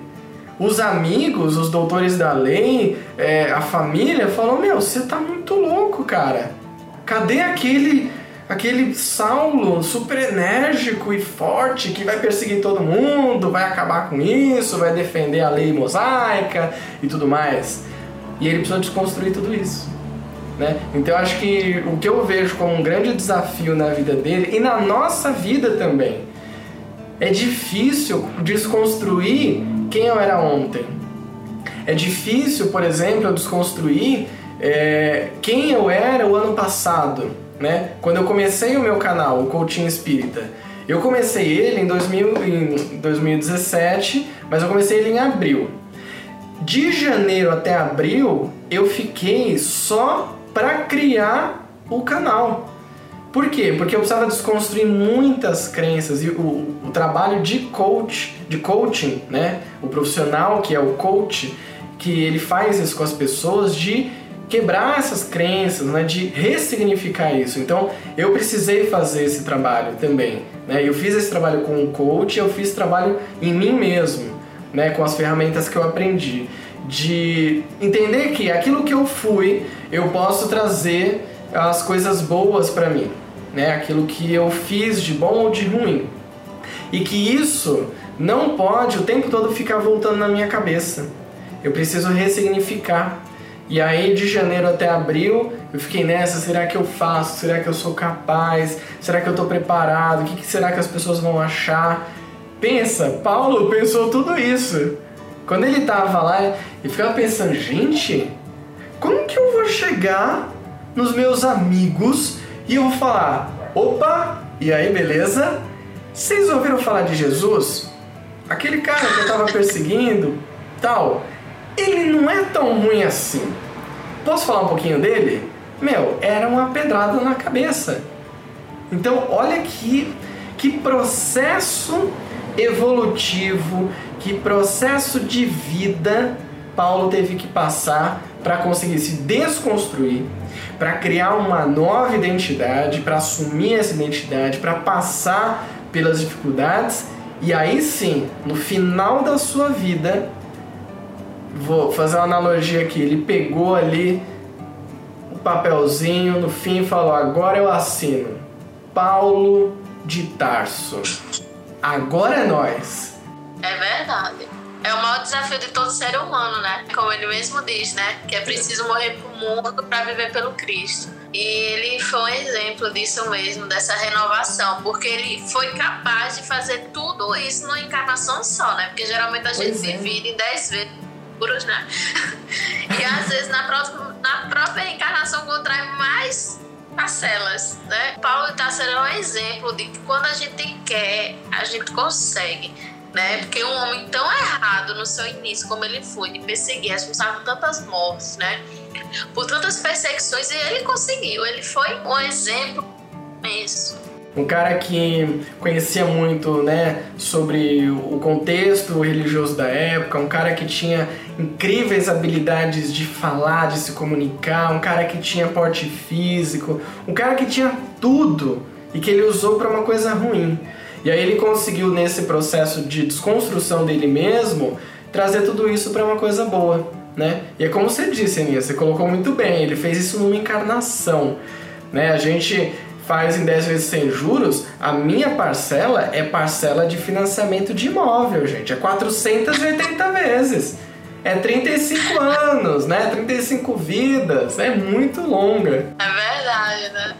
S1: Os amigos, os doutores da lei, é, a família falou: Meu, você tá muito louco, cara. Cadê aquele aquele Saulo super enérgico e forte que vai perseguir todo mundo, vai acabar com isso, vai defender a lei mosaica e tudo mais? E ele precisou desconstruir tudo isso. Né? Então eu acho que o que eu vejo como um grande desafio na vida dele e na nossa vida também é difícil desconstruir quem eu era ontem. É difícil, por exemplo, eu desconstruir é, quem eu era o ano passado, né? Quando eu comecei o meu canal, o Coaching Espírita. Eu comecei ele em, 2000, em 2017, mas eu comecei ele em abril. De janeiro até abril, eu fiquei só para criar o canal. Por quê? Porque eu precisava desconstruir muitas crenças e o, o, trabalho de coach, de coaching, né? O profissional que é o coach, que ele faz isso com as pessoas de quebrar essas crenças, né? De ressignificar isso. Então, eu precisei fazer esse trabalho também, né? Eu fiz esse trabalho com o coach, eu fiz trabalho em mim mesmo, né? Com as ferramentas que eu aprendi de entender que aquilo que eu fui, eu posso trazer as coisas boas para mim, né? Aquilo que eu fiz de bom ou de ruim. E que isso não pode o tempo todo ficar voltando na minha cabeça. Eu preciso ressignificar. E aí de janeiro até abril eu fiquei nessa, será que eu faço? Será que eu sou capaz? Será que eu estou preparado? O que será que as pessoas vão achar? Pensa, Paulo pensou tudo isso. Quando ele tava lá, ele ficava pensando, gente, como que eu vou chegar nos meus amigos e eu vou falar, opa, e aí, beleza? Vocês ouviram falar de Jesus? Aquele cara que eu tava perseguindo, tal, ele não é tão ruim assim. Posso falar um pouquinho dele? Meu, era uma pedrada na cabeça. Então, olha que, que processo evolutivo, que processo de vida Paulo teve que passar para conseguir se desconstruir, para criar uma nova identidade, para assumir essa identidade, para passar pelas dificuldades e aí sim, no final da sua vida, vou fazer uma analogia aqui, ele pegou ali o papelzinho no fim e falou: "Agora eu assino. Paulo de Tarso. Agora é nós."
S2: É verdade. É o maior desafio de todo ser humano, né? Como ele mesmo diz, né? Que é preciso morrer pro mundo para viver pelo Cristo. E ele foi um exemplo disso mesmo, dessa renovação, porque ele foi capaz de fazer tudo isso numa encarnação só, né? Porque geralmente a gente se divide em dez vezes, né? e às vezes na, próxima, na própria encarnação contrai mais parcelas, né? Paulo está sendo um exemplo de que quando a gente quer, a gente consegue né? Porque um homem tão errado no seu início como ele foi, de perseguir, responsável por tantas mortes, né? Por tantas perseguições, e ele conseguiu. Ele foi um exemplo isso.
S1: Um cara que conhecia muito, né, sobre o contexto religioso da época, um cara que tinha incríveis habilidades de falar, de se comunicar, um cara que tinha porte físico, um cara que tinha tudo e que ele usou para uma coisa ruim. E aí ele conseguiu, nesse processo de desconstrução dele mesmo, trazer tudo isso para uma coisa boa, né? E é como você disse, Aninha, você colocou muito bem, ele fez isso numa encarnação, né? A gente faz em 10 vezes sem juros, a minha parcela é parcela de financiamento de imóvel, gente, é 480 vezes. É 35 anos, né? 35 vidas, é muito longa.
S2: É verdade, né?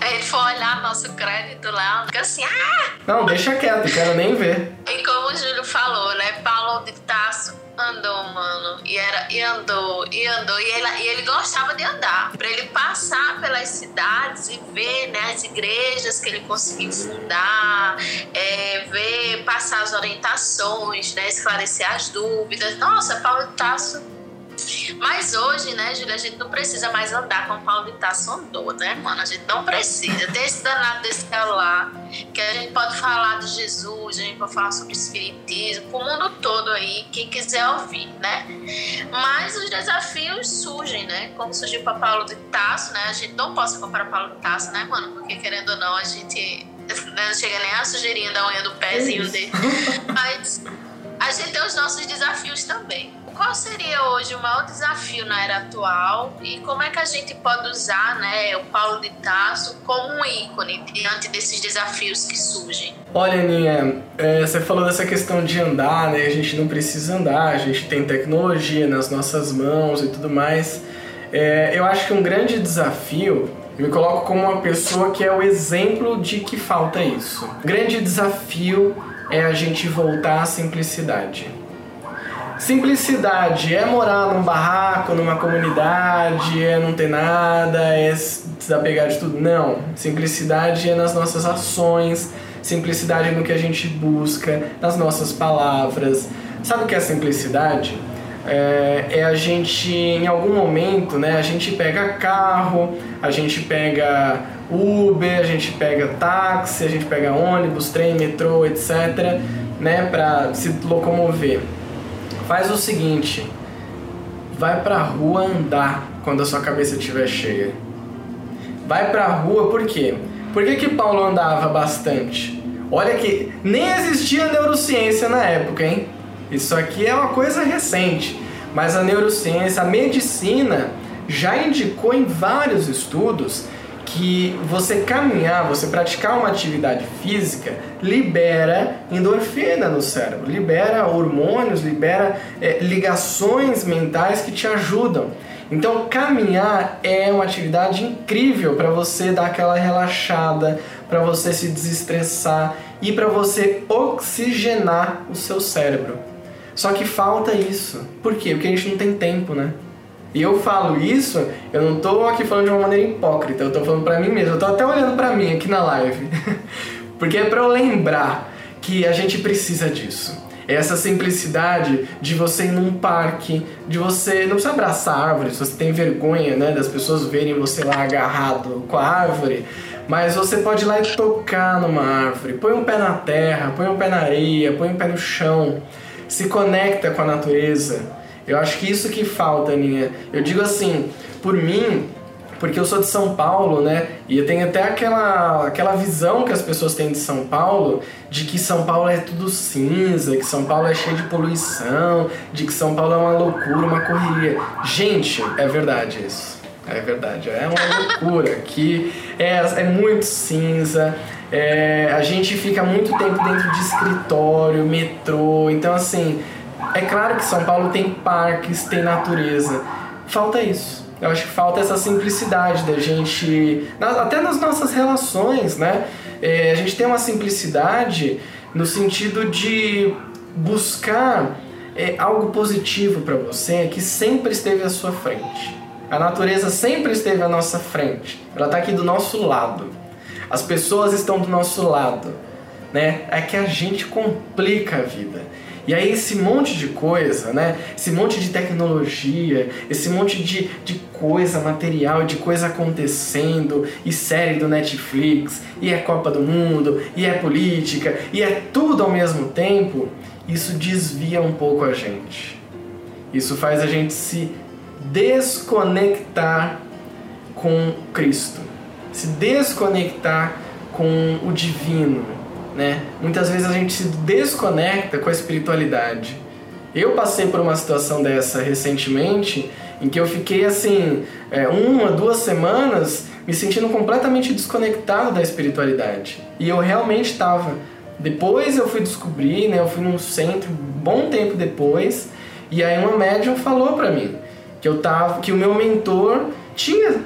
S2: A gente for olhar nosso crédito lá, fica assim, ah!
S1: Não, deixa quieto, quero nem ver.
S2: E como o Júlio falou, né? Paulo de Tasso, andou, mano. E, era, e andou, e andou. E ele, e ele gostava de andar. Para ele passar pelas cidades e ver né, as igrejas que ele conseguiu fundar, é, ver, passar as orientações, né, esclarecer as dúvidas. Nossa, Paulo Tasso mas hoje, né, Júlia, a gente não precisa mais andar com o Paulo de Tasso andou, né, mano? A gente não precisa. Tem esse danado desse celular, que a gente pode falar de Jesus, a gente pode falar sobre espiritismo, pro mundo todo aí, quem quiser ouvir, né? Mas os desafios surgem, né? Como surgiu para Paulo de Tasso, né? A gente não pode comparar Paulo de Tasso, né, mano? Porque querendo ou não, a gente não chega nem a sujeirinha da unha do pezinho dele. Mas a gente tem os nossos desafios também qual seria hoje o maior desafio na era atual e como é que a gente pode usar né, o Paulo de Tasso como um ícone diante desses desafios que surgem?
S1: Olha, Aninha, é, você falou dessa questão de andar, né? A gente não precisa andar, a gente tem tecnologia nas nossas mãos e tudo mais. É, eu acho que um grande desafio eu me coloco como uma pessoa que é o exemplo de que falta isso. O grande desafio é a gente voltar à simplicidade. Simplicidade é morar num barraco, numa comunidade, é não ter nada, é se desapegar de tudo. Não. Simplicidade é nas nossas ações, simplicidade é no que a gente busca, nas nossas palavras. Sabe o que é simplicidade? É, é, a gente, em algum momento, né, a gente pega carro, a gente pega Uber, a gente pega táxi, a gente pega ônibus, trem, metrô, etc., né, para se locomover. Faz o seguinte, vai pra rua andar quando a sua cabeça estiver cheia. Vai pra rua por quê? Por que, que Paulo andava bastante? Olha que nem existia neurociência na época, hein? Isso aqui é uma coisa recente, mas a neurociência, a medicina já indicou em vários estudos que você caminhar, você praticar uma atividade física, libera endorfina no cérebro, libera hormônios, libera é, ligações mentais que te ajudam. Então, caminhar é uma atividade incrível para você dar aquela relaxada, para você se desestressar e para você oxigenar o seu cérebro. Só que falta isso. Por quê? Porque a gente não tem tempo, né? E eu falo isso, eu não tô aqui falando de uma maneira hipócrita, eu tô falando pra mim mesmo. Eu tô até olhando pra mim aqui na live. Porque é pra eu lembrar que a gente precisa disso. É essa simplicidade de você ir num parque, de você não precisa abraçar a árvore, se você tem vergonha, né, das pessoas verem você lá agarrado com a árvore, mas você pode ir lá e tocar numa árvore. Põe um pé na terra, põe um pé na areia, põe um pé no chão. Se conecta com a natureza eu acho que isso que falta, Aninha. Eu digo assim, por mim, porque eu sou de São Paulo, né? E eu tenho até aquela, aquela visão que as pessoas têm de São Paulo, de que São Paulo é tudo cinza, que São Paulo é cheio de poluição, de que São Paulo é uma loucura, uma correria. Gente, é verdade isso. É verdade, é uma loucura. que é, é muito cinza. É, a gente fica muito tempo dentro de escritório, metrô. Então, assim, é claro que São Paulo tem parques, tem natureza. Falta isso. Eu acho que falta essa simplicidade da gente, até nas nossas relações, né? É, a gente tem uma simplicidade no sentido de buscar é, algo positivo para você que sempre esteve à sua frente. A natureza sempre esteve à nossa frente. Ela está aqui do nosso lado. As pessoas estão do nosso lado, né? É que a gente complica a vida. E aí esse monte de coisa, né? Esse monte de tecnologia, esse monte de, de coisa material, de coisa acontecendo, e série do Netflix, e é Copa do Mundo, e é política, e é tudo ao mesmo tempo, isso desvia um pouco a gente. Isso faz a gente se desconectar com Cristo, se desconectar com o divino, né? Muitas vezes a gente se desconecta com a espiritualidade. Eu passei por uma situação dessa recentemente, em que eu fiquei assim, é, uma, duas semanas me sentindo completamente desconectado da espiritualidade. E eu realmente estava. Depois eu fui descobrir, né? Eu fui num centro, bom tempo depois, e aí uma médium falou para mim que eu tava, que o meu mentor tinha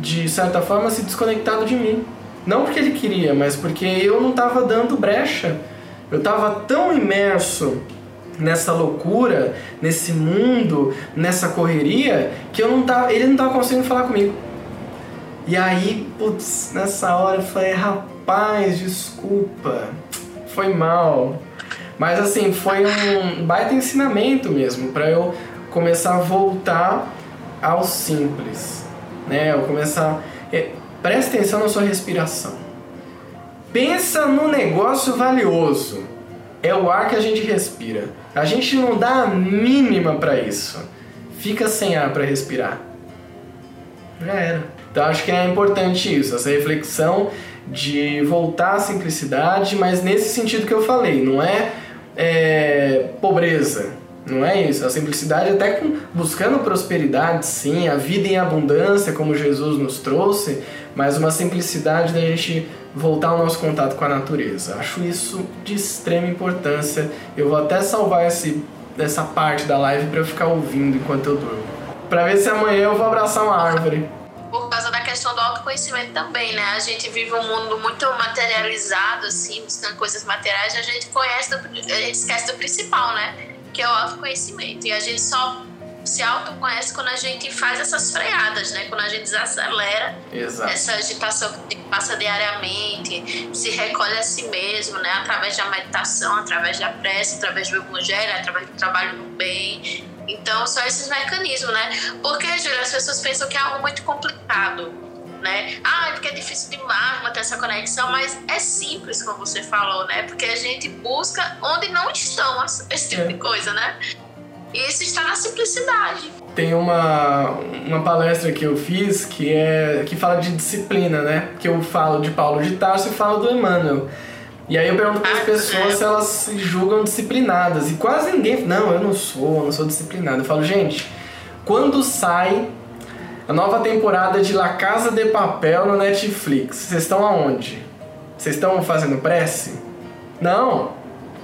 S1: de certa forma se desconectado de mim. Não porque ele queria, mas porque eu não estava dando brecha. Eu estava tão imerso nessa loucura, nesse mundo, nessa correria, que eu não tava, ele não tava conseguindo falar comigo. E aí, putz, nessa hora eu falei, rapaz, desculpa, foi mal. Mas assim, foi um baita ensinamento mesmo, para eu começar a voltar ao simples, né? Eu começar. Presta atenção na sua respiração. Pensa no negócio valioso. É o ar que a gente respira. A gente não dá a mínima para isso. Fica sem ar para respirar. Já era. Então acho que é importante isso, essa reflexão de voltar à simplicidade, mas nesse sentido que eu falei, não é, é pobreza, não é isso. A simplicidade até com, buscando prosperidade, sim, a vida em abundância, como Jesus nos trouxe, mas uma simplicidade da gente voltar ao nosso contato com a natureza. Acho isso de extrema importância. Eu vou até salvar esse, essa parte da live para eu ficar ouvindo enquanto eu durmo. Para ver se amanhã eu vou abraçar uma árvore.
S2: Por causa da questão do autoconhecimento também, né? A gente vive um mundo muito materializado, assim, buscando coisas materiais, a gente conhece, do, a gente esquece do principal, né? Que é o autoconhecimento. E a gente só se autoconhece quando a gente faz essas freadas, né? Quando a gente desacelera
S1: Exato.
S2: essa agitação que passa diariamente, se recolhe a si mesmo, né? Através da meditação, através da prece, através do evangelho, através do trabalho no bem. Então, são esses mecanismos, né? Porque, Júlia, as pessoas pensam que é algo muito complicado, né? Ah, é porque é difícil demais manter essa conexão, mas é simples, como você falou, né? Porque a gente busca onde não estão esse tipo é. de coisa, né? E isso está na simplicidade.
S1: Tem uma, uma palestra que eu fiz que é que fala de disciplina, né? Que eu falo de Paulo de Tarso e falo do Emmanuel. E aí eu pergunto para as ah, pessoas é. se elas se julgam disciplinadas. E quase ninguém. Não, eu não sou, eu não sou disciplinado. Eu falo, gente, quando sai a nova temporada de La Casa de Papel no Netflix, vocês estão aonde? Vocês estão fazendo prece? Não.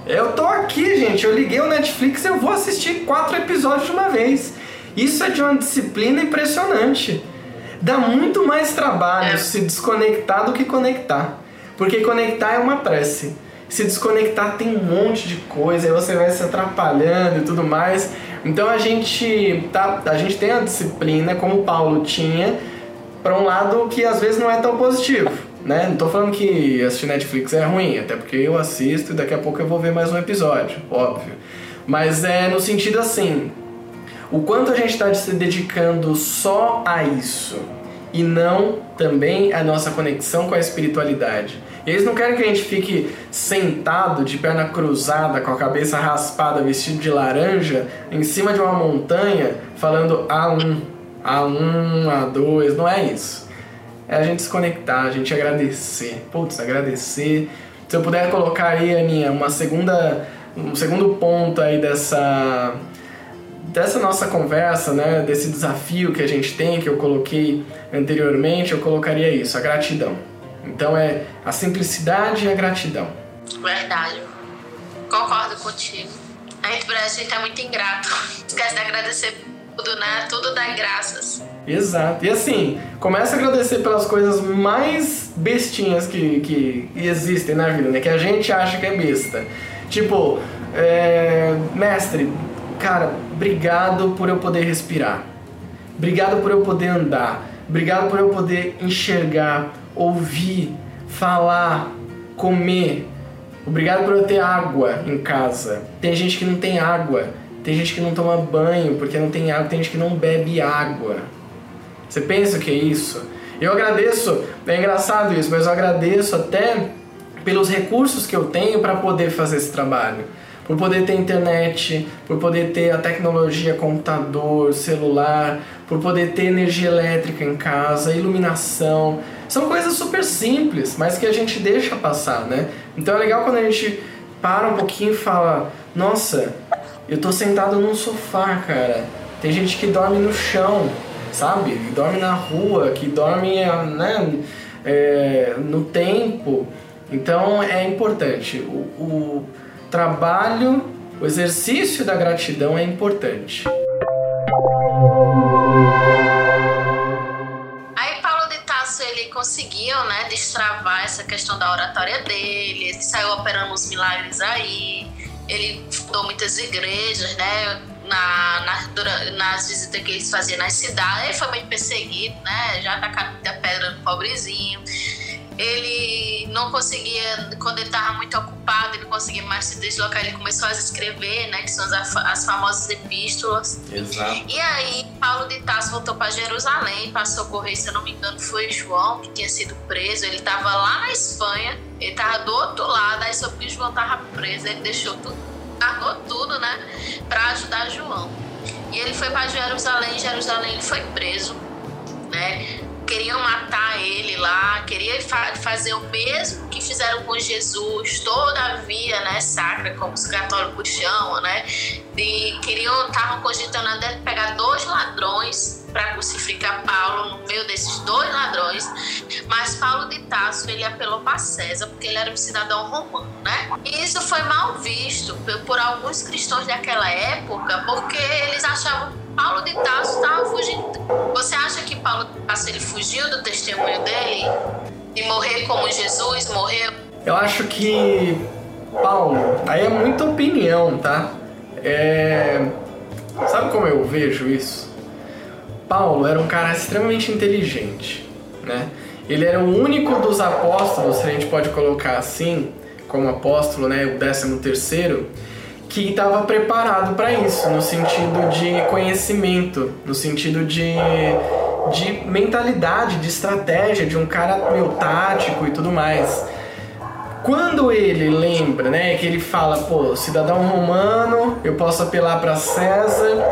S1: Eu tô aqui, gente. Eu liguei o Netflix e eu vou assistir quatro episódios de uma vez. Isso é de uma disciplina impressionante. Dá muito mais trabalho é. se desconectar do que conectar. Porque conectar é uma prece. Se desconectar tem um monte de coisa, aí você vai se atrapalhando e tudo mais. Então a gente tá, a gente tem a disciplina como o Paulo tinha para um lado que às vezes não é tão positivo né? Não tô falando que assistir Netflix é ruim, até porque eu assisto e daqui a pouco eu vou ver mais um episódio, óbvio. Mas é no sentido assim, o quanto a gente está se dedicando só a isso e não também a nossa conexão com a espiritualidade. Eles não querem que a gente fique sentado, de perna cruzada, com a cabeça raspada, vestido de laranja, em cima de uma montanha, falando A1, A1, A2. Não é isso é a gente se conectar, a gente agradecer. Putz, agradecer. Se eu puder colocar aí, Aninha, uma segunda, um segundo ponto aí dessa, dessa nossa conversa, né, desse desafio que a gente tem, que eu coloquei anteriormente, eu colocaria isso, a gratidão. Então é a simplicidade e a gratidão.
S2: Verdade. Concordo contigo. A gente parece que tá muito ingrato. Esquece de agradecer tudo, né? Tudo dá graças.
S1: Exato. E assim, começa a agradecer pelas coisas mais bestinhas que, que existem na vida, né? Que a gente acha que é besta. Tipo, é... mestre, cara, obrigado por eu poder respirar. Obrigado por eu poder andar. Obrigado por eu poder enxergar, ouvir, falar, comer. Obrigado por eu ter água em casa. Tem gente que não tem água. Tem gente que não toma banho porque não tem água. Tem gente que não bebe água. Você pensa que é isso? Eu agradeço, é engraçado isso, mas eu agradeço até pelos recursos que eu tenho para poder fazer esse trabalho. Por poder ter internet, por poder ter a tecnologia computador, celular, por poder ter energia elétrica em casa, iluminação. São coisas super simples, mas que a gente deixa passar, né? Então é legal quando a gente para um pouquinho e fala: Nossa, eu tô sentado num sofá, cara. Tem gente que dorme no chão sabe? Que dorme na rua, que dorme né, é, no tempo. Então é importante. O, o trabalho, o exercício da gratidão é importante.
S2: Aí Paulo de Tasso ele conseguiu, né, destravar essa questão da oratória dele. Ele saiu operando os milagres aí. Ele fundou muitas igrejas, né? Na, na, nas visitas que eles faziam nas cidades, ele foi muito perseguido, né? Já tacaram muita pedra no pobrezinho ele não conseguia, quando ele estava muito ocupado, ele não conseguia mais se deslocar, ele começou a escrever, né, que são as, as famosas epístolas.
S1: Exato.
S2: E aí, Paulo de Tarso voltou para Jerusalém para socorrer, se eu não me engano, foi João que tinha sido preso. Ele estava lá na Espanha, ele estava do outro lado, aí soube que João estava preso, ele deixou tudo, largou tudo, né, para ajudar João. E ele foi para Jerusalém, Jerusalém ele foi preso, né? Queriam matar ele lá, queriam fa fazer o mesmo que fizeram com Jesus, toda a via né, sacra, como os católicos chamam, né? E queriam, estavam cogitando até pegar dois ladrões para crucificar Paulo no meio desses dois ladrões, mas Paulo de Tasso ele apelou para César porque ele era um cidadão romano, né? E isso foi mal visto por alguns cristãos daquela época porque eles achavam Paulo de Tarso estava fugindo. Você acha que Paulo de Tarso ele fugiu do testemunho dele? De morrer como Jesus morreu?
S1: Eu acho que Paulo, aí é muita opinião, tá? É... Sabe como eu vejo isso? Paulo era um cara extremamente inteligente, né? Ele era o único dos apóstolos, se a gente pode colocar assim, como apóstolo, né, o décimo terceiro, que estava preparado para isso, no sentido de conhecimento, no sentido de, de mentalidade, de estratégia, de um cara meio tático e tudo mais. Quando ele lembra, né, que ele fala, pô, cidadão romano, eu posso apelar para César,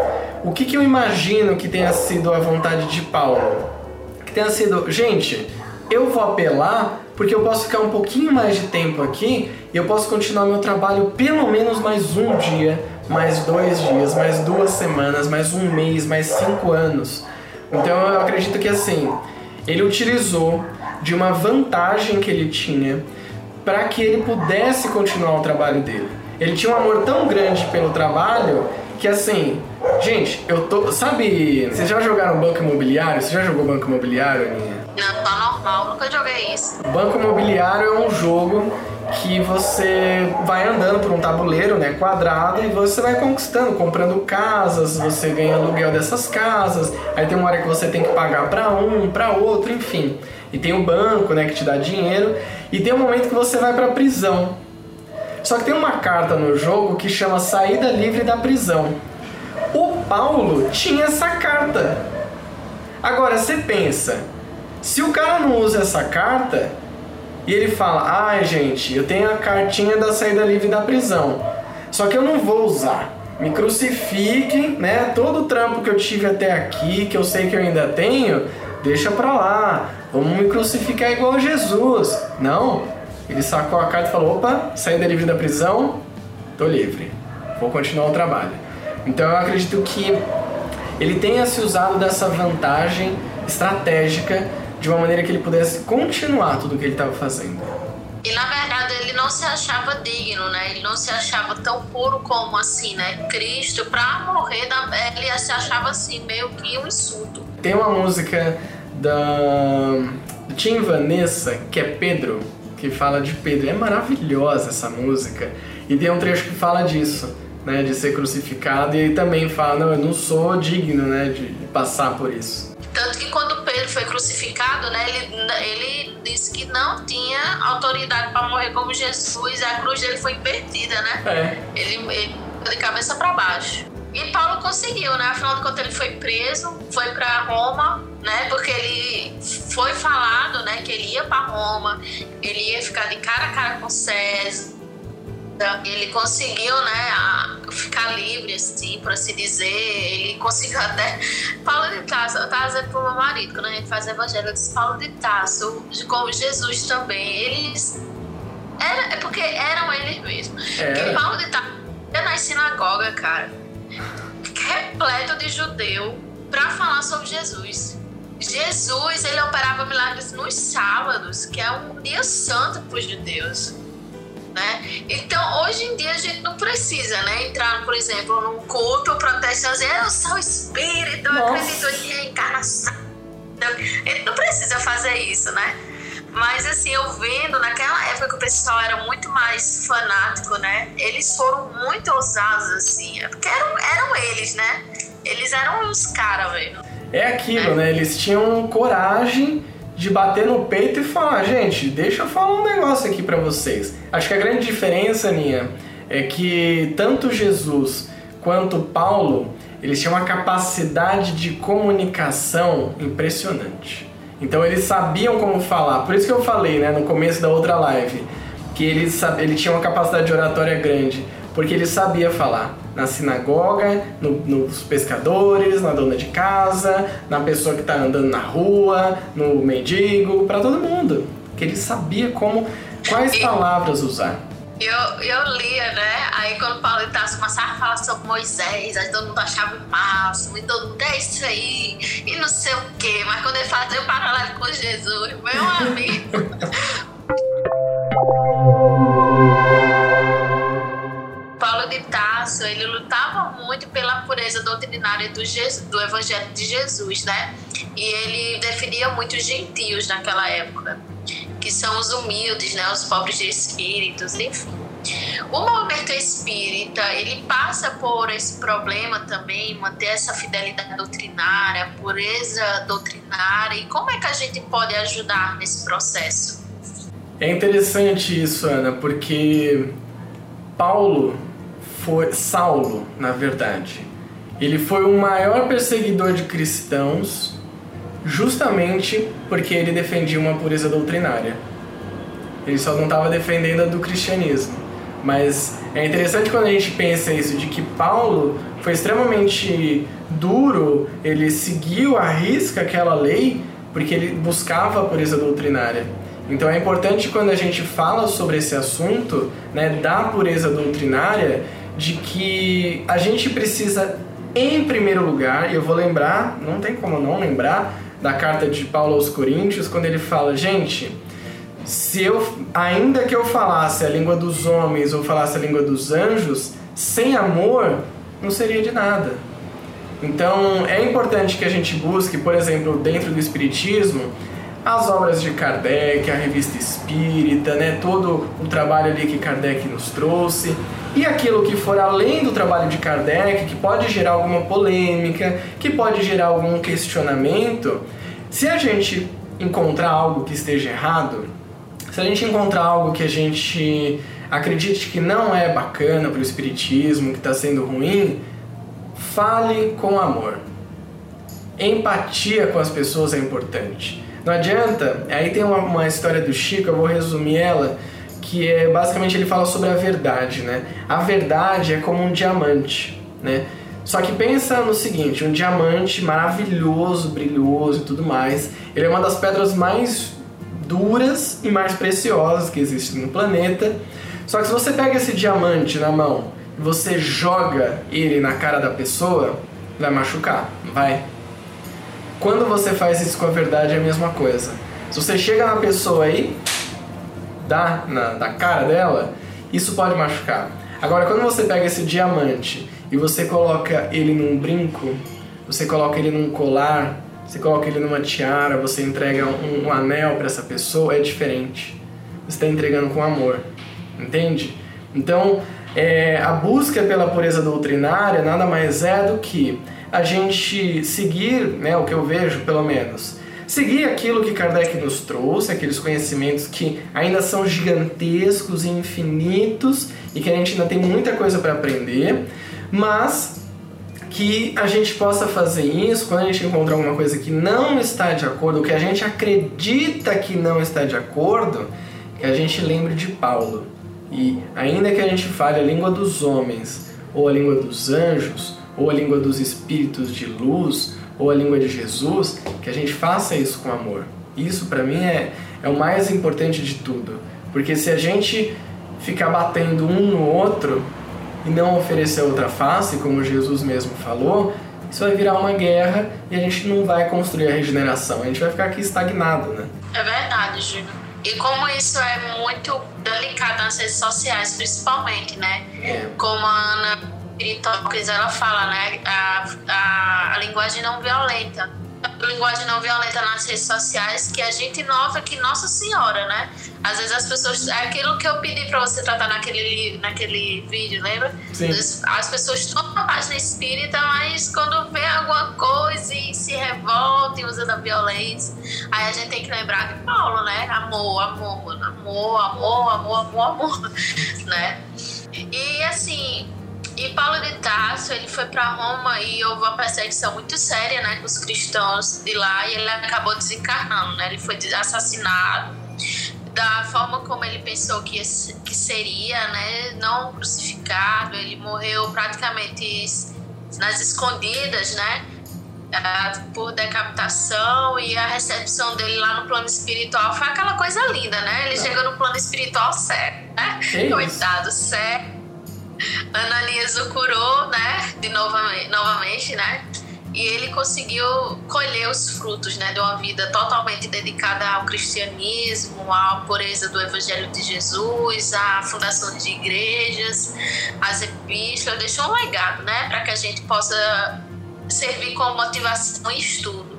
S1: o que, que eu imagino que tenha sido a vontade de Paulo? Que tenha sido, gente, eu vou apelar porque eu posso ficar um pouquinho mais de tempo aqui e eu posso continuar meu trabalho pelo menos mais um dia, mais dois dias, mais duas semanas, mais um mês, mais cinco anos. Então eu acredito que assim, ele utilizou de uma vantagem que ele tinha para que ele pudesse continuar o trabalho dele. Ele tinha um amor tão grande pelo trabalho que assim, gente, eu tô. Sabe, vocês já jogaram banco imobiliário? Você já jogou banco imobiliário, Aninha?
S2: Não, tá normal, nunca joguei isso.
S1: Banco imobiliário é um jogo que você vai andando por um tabuleiro, né, quadrado, e você vai conquistando, comprando casas, você ganha aluguel dessas casas, aí tem uma hora que você tem que pagar para um, para outro, enfim. E tem o banco, né, que te dá dinheiro, e tem um momento que você vai para prisão. Só que tem uma carta no jogo que chama Saída Livre da Prisão. O Paulo tinha essa carta. Agora você pensa, se o cara não usa essa carta e ele fala: "Ai, gente, eu tenho a cartinha da saída livre da prisão. Só que eu não vou usar. Me crucifiquem, né? Todo o trampo que eu tive até aqui, que eu sei que eu ainda tenho, deixa pra lá. Vamos me crucificar igual Jesus." Não. Ele sacou a carta e falou: "Opa, saída livre da prisão, tô livre. Vou continuar o trabalho." Então eu acredito que ele tenha se usado dessa vantagem estratégica de uma maneira que ele pudesse continuar tudo o que ele estava fazendo.
S2: E na verdade ele não se achava digno, né? Ele não se achava tão puro como assim, né? Cristo, para morrer, ele se achava assim, meio que um insulto.
S1: Tem uma música da Tim Vanessa, que é Pedro, que fala de Pedro. É maravilhosa essa música. E tem um trecho que fala disso, né? De ser crucificado. E ele também fala, não, eu não sou digno, né? De passar por isso.
S2: Tanto que quando Pedro foi crucificado, né, ele, ele disse que não tinha autoridade para morrer como Jesus, a cruz dele foi invertida, né?
S1: É.
S2: Ele, ele de cabeça para baixo. E Paulo conseguiu, né? Afinal de contas, ele foi preso, foi para Roma, né? Porque ele foi falado, né, que ele ia para Roma, ele ia ficar de cara a cara com César ele conseguiu, né, ficar livre, assim, por assim dizer. Ele conseguiu até. Paulo de Tarso, eu tava dizendo pro meu marido, quando a gente faz evangelho, eu disse Paulo de Tarso, como Jesus também, eles. Era, é porque eram eles mesmos. É. Porque Paulo de Tarso ia na sinagoga, cara, repleto de judeu, para falar sobre Jesus. Jesus, ele operava milagres nos sábados, que é um dia santo para os judeus né? Então, hoje em dia a gente não precisa, né, entrar, por exemplo, num culto protestante dizer, eu sou espírito, eu acredito em reencarnação. A gente não precisa fazer isso, né? Mas assim, eu vendo, naquela época que o pessoal era muito mais fanático, né? Eles foram muito ousados, assim. É porque eram, eram eles, né? Eles eram os caras, velho.
S1: É aquilo, é. né? Eles tinham coragem de bater no peito e falar, gente, deixa eu falar um negócio aqui para vocês. Acho que a grande diferença, Ninha, é que tanto Jesus quanto Paulo, eles tinham uma capacidade de comunicação impressionante. Então eles sabiam como falar. Por isso que eu falei, né, no começo da outra live, que ele, ele tinha uma capacidade de oratória grande, porque ele sabia falar na sinagoga, no, nos pescadores, na dona de casa, na pessoa que está andando na rua, no mendigo, para todo mundo. Que ele sabia como quais palavras usar.
S2: Eu, eu lia, né? Aí quando Paulo Itácio começava a falar sobre Moisés, aí todo mundo achava o máximo, e todo mundo é isso aí, e não sei o quê. Mas quando ele fazia o paralelo com Jesus, meu amigo. ele lutava muito pela pureza doutrinária do, Jesus, do Evangelho de Jesus, né? E ele definia muito os gentios naquela época que são os humildes, né, os pobres de espíritos, enfim. O movimento espírita, ele passa por esse problema também, manter essa fidelidade doutrinária, pureza doutrinária, e como é que a gente pode ajudar nesse processo?
S1: É interessante isso, Ana, porque Paulo foi Saulo, na verdade. Ele foi o maior perseguidor de cristãos justamente porque ele defendia uma pureza doutrinária. Ele só não estava defendendo a do cristianismo. Mas é interessante quando a gente pensa isso, de que Paulo foi extremamente duro, ele seguiu a risca aquela lei porque ele buscava a pureza doutrinária. Então é importante quando a gente fala sobre esse assunto, né, da pureza doutrinária, de que a gente precisa, em primeiro lugar, e eu vou lembrar, não tem como não lembrar, da carta de Paulo aos Coríntios, quando ele fala, gente, se eu, ainda que eu falasse a língua dos homens ou falasse a língua dos anjos, sem amor, não seria de nada. Então, é importante que a gente busque, por exemplo, dentro do Espiritismo, as obras de Kardec, a revista Espírita, né, todo o trabalho ali que Kardec nos trouxe, e aquilo que for além do trabalho de Kardec, que pode gerar alguma polêmica, que pode gerar algum questionamento, se a gente encontrar algo que esteja errado, se a gente encontrar algo que a gente acredite que não é bacana para o espiritismo, que está sendo ruim, fale com amor. Empatia com as pessoas é importante. Não adianta, aí tem uma, uma história do Chico, eu vou resumir ela, que é basicamente ele fala sobre a verdade, né? A verdade é como um diamante, né? Só que pensa no seguinte, um diamante maravilhoso, brilhoso e tudo mais, ele é uma das pedras mais duras e mais preciosas que existem no planeta. Só que se você pega esse diamante na mão e você joga ele na cara da pessoa, vai machucar, vai. Quando você faz isso com a verdade é a mesma coisa. Se você chega na pessoa aí, dá na, cara dela, isso pode machucar. Agora, quando você pega esse diamante e você coloca ele num brinco, você coloca ele num colar, você coloca ele numa tiara, você entrega um, um anel para essa pessoa, é diferente. Você está entregando com amor, entende? Então, é, a busca pela pureza doutrinária nada mais é do que a gente seguir, né, o que eu vejo pelo menos, seguir aquilo que Kardec nos trouxe, aqueles conhecimentos que ainda são gigantescos e infinitos e que a gente ainda tem muita coisa para aprender, mas que a gente possa fazer isso quando a gente encontrar alguma coisa que não está de acordo, que a gente acredita que não está de acordo, que a gente lembre de Paulo. E ainda que a gente fale a língua dos homens, ou a língua dos anjos, ou a língua dos espíritos de luz, ou a língua de Jesus, que a gente faça isso com amor. Isso para mim é, é o mais importante de tudo. Porque se a gente ficar batendo um no outro e não oferecer outra face, como Jesus mesmo falou, isso vai virar uma guerra e a gente não vai construir a regeneração. A gente vai ficar aqui estagnado, né?
S2: É verdade, Júlio. E como isso é muito delicado nas redes sociais, principalmente, né? É. Como a Ana Piritocles, ela fala, né? A, a, a linguagem não violenta. linguagem não violenta nas redes sociais que a gente nota que Nossa Senhora, né? Às vezes as pessoas. É aquilo que eu pedi para você tratar naquele, naquele vídeo, lembra?
S1: Sim.
S2: As pessoas tomam a página espírita, mas quando vê alguma coisa e se revoltam usam a violência, aí a gente tem que lembrar de Paulo, né? Amor, amor, amor, amor, amor, amor, amor, né? E assim, e Paulo de Tarso, ele foi para Roma e houve uma perseguição muito séria, né, com os cristãos de lá e ele acabou desencarnando, né? Ele foi assassinado da forma como ele pensou que, que seria, né? Não crucificado, ele morreu praticamente nas escondidas, né? Ah, por decapitação e a recepção dele lá no plano espiritual foi aquela coisa linda, né? Ele chegou no plano espiritual cego, né? Coitado, cego Ananias o curou, né? De novamente, novamente, né? E ele conseguiu colher os frutos, né? De uma vida totalmente dedicada ao cristianismo, à pureza do Evangelho de Jesus, à fundação de igrejas, às epístolas. Deixou um legado, né? Para que a gente possa servir como motivação e estudo.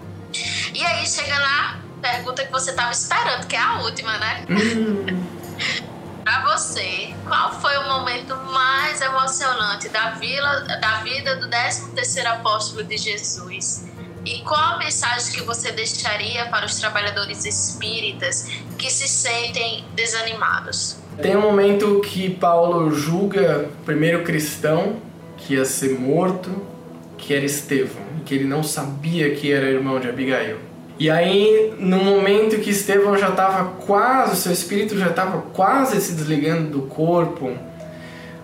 S2: E aí chega na pergunta que você estava esperando, que é a última, né? Hum. Para você, qual foi o momento mais emocionante da, vila, da vida do 13º apóstolo de Jesus? E qual a mensagem que você deixaria para os trabalhadores espíritas que se sentem desanimados?
S1: Tem um momento que Paulo julga o primeiro cristão que ia ser morto, que era Estevão, que ele não sabia que era irmão de Abigail. E aí, no momento que Estevão já estava quase, seu espírito já estava quase se desligando do corpo,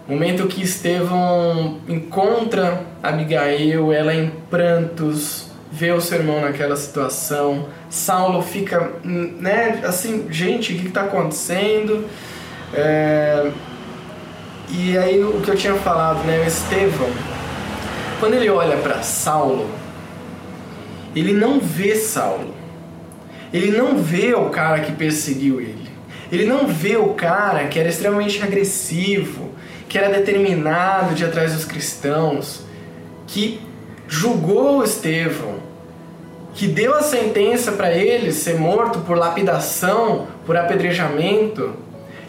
S1: momento que Estevão encontra Abigail, ela em prantos, vê o seu irmão naquela situação, Saulo fica, né, assim, gente, o que está acontecendo? É... E aí, o que eu tinha falado, né, o Estevão, quando ele olha para Saulo, ele não vê Saulo. Ele não vê o cara que perseguiu ele. Ele não vê o cara que era extremamente agressivo, que era determinado de ir atrás dos cristãos, que julgou Estevão, que deu a sentença para ele ser morto por lapidação, por apedrejamento,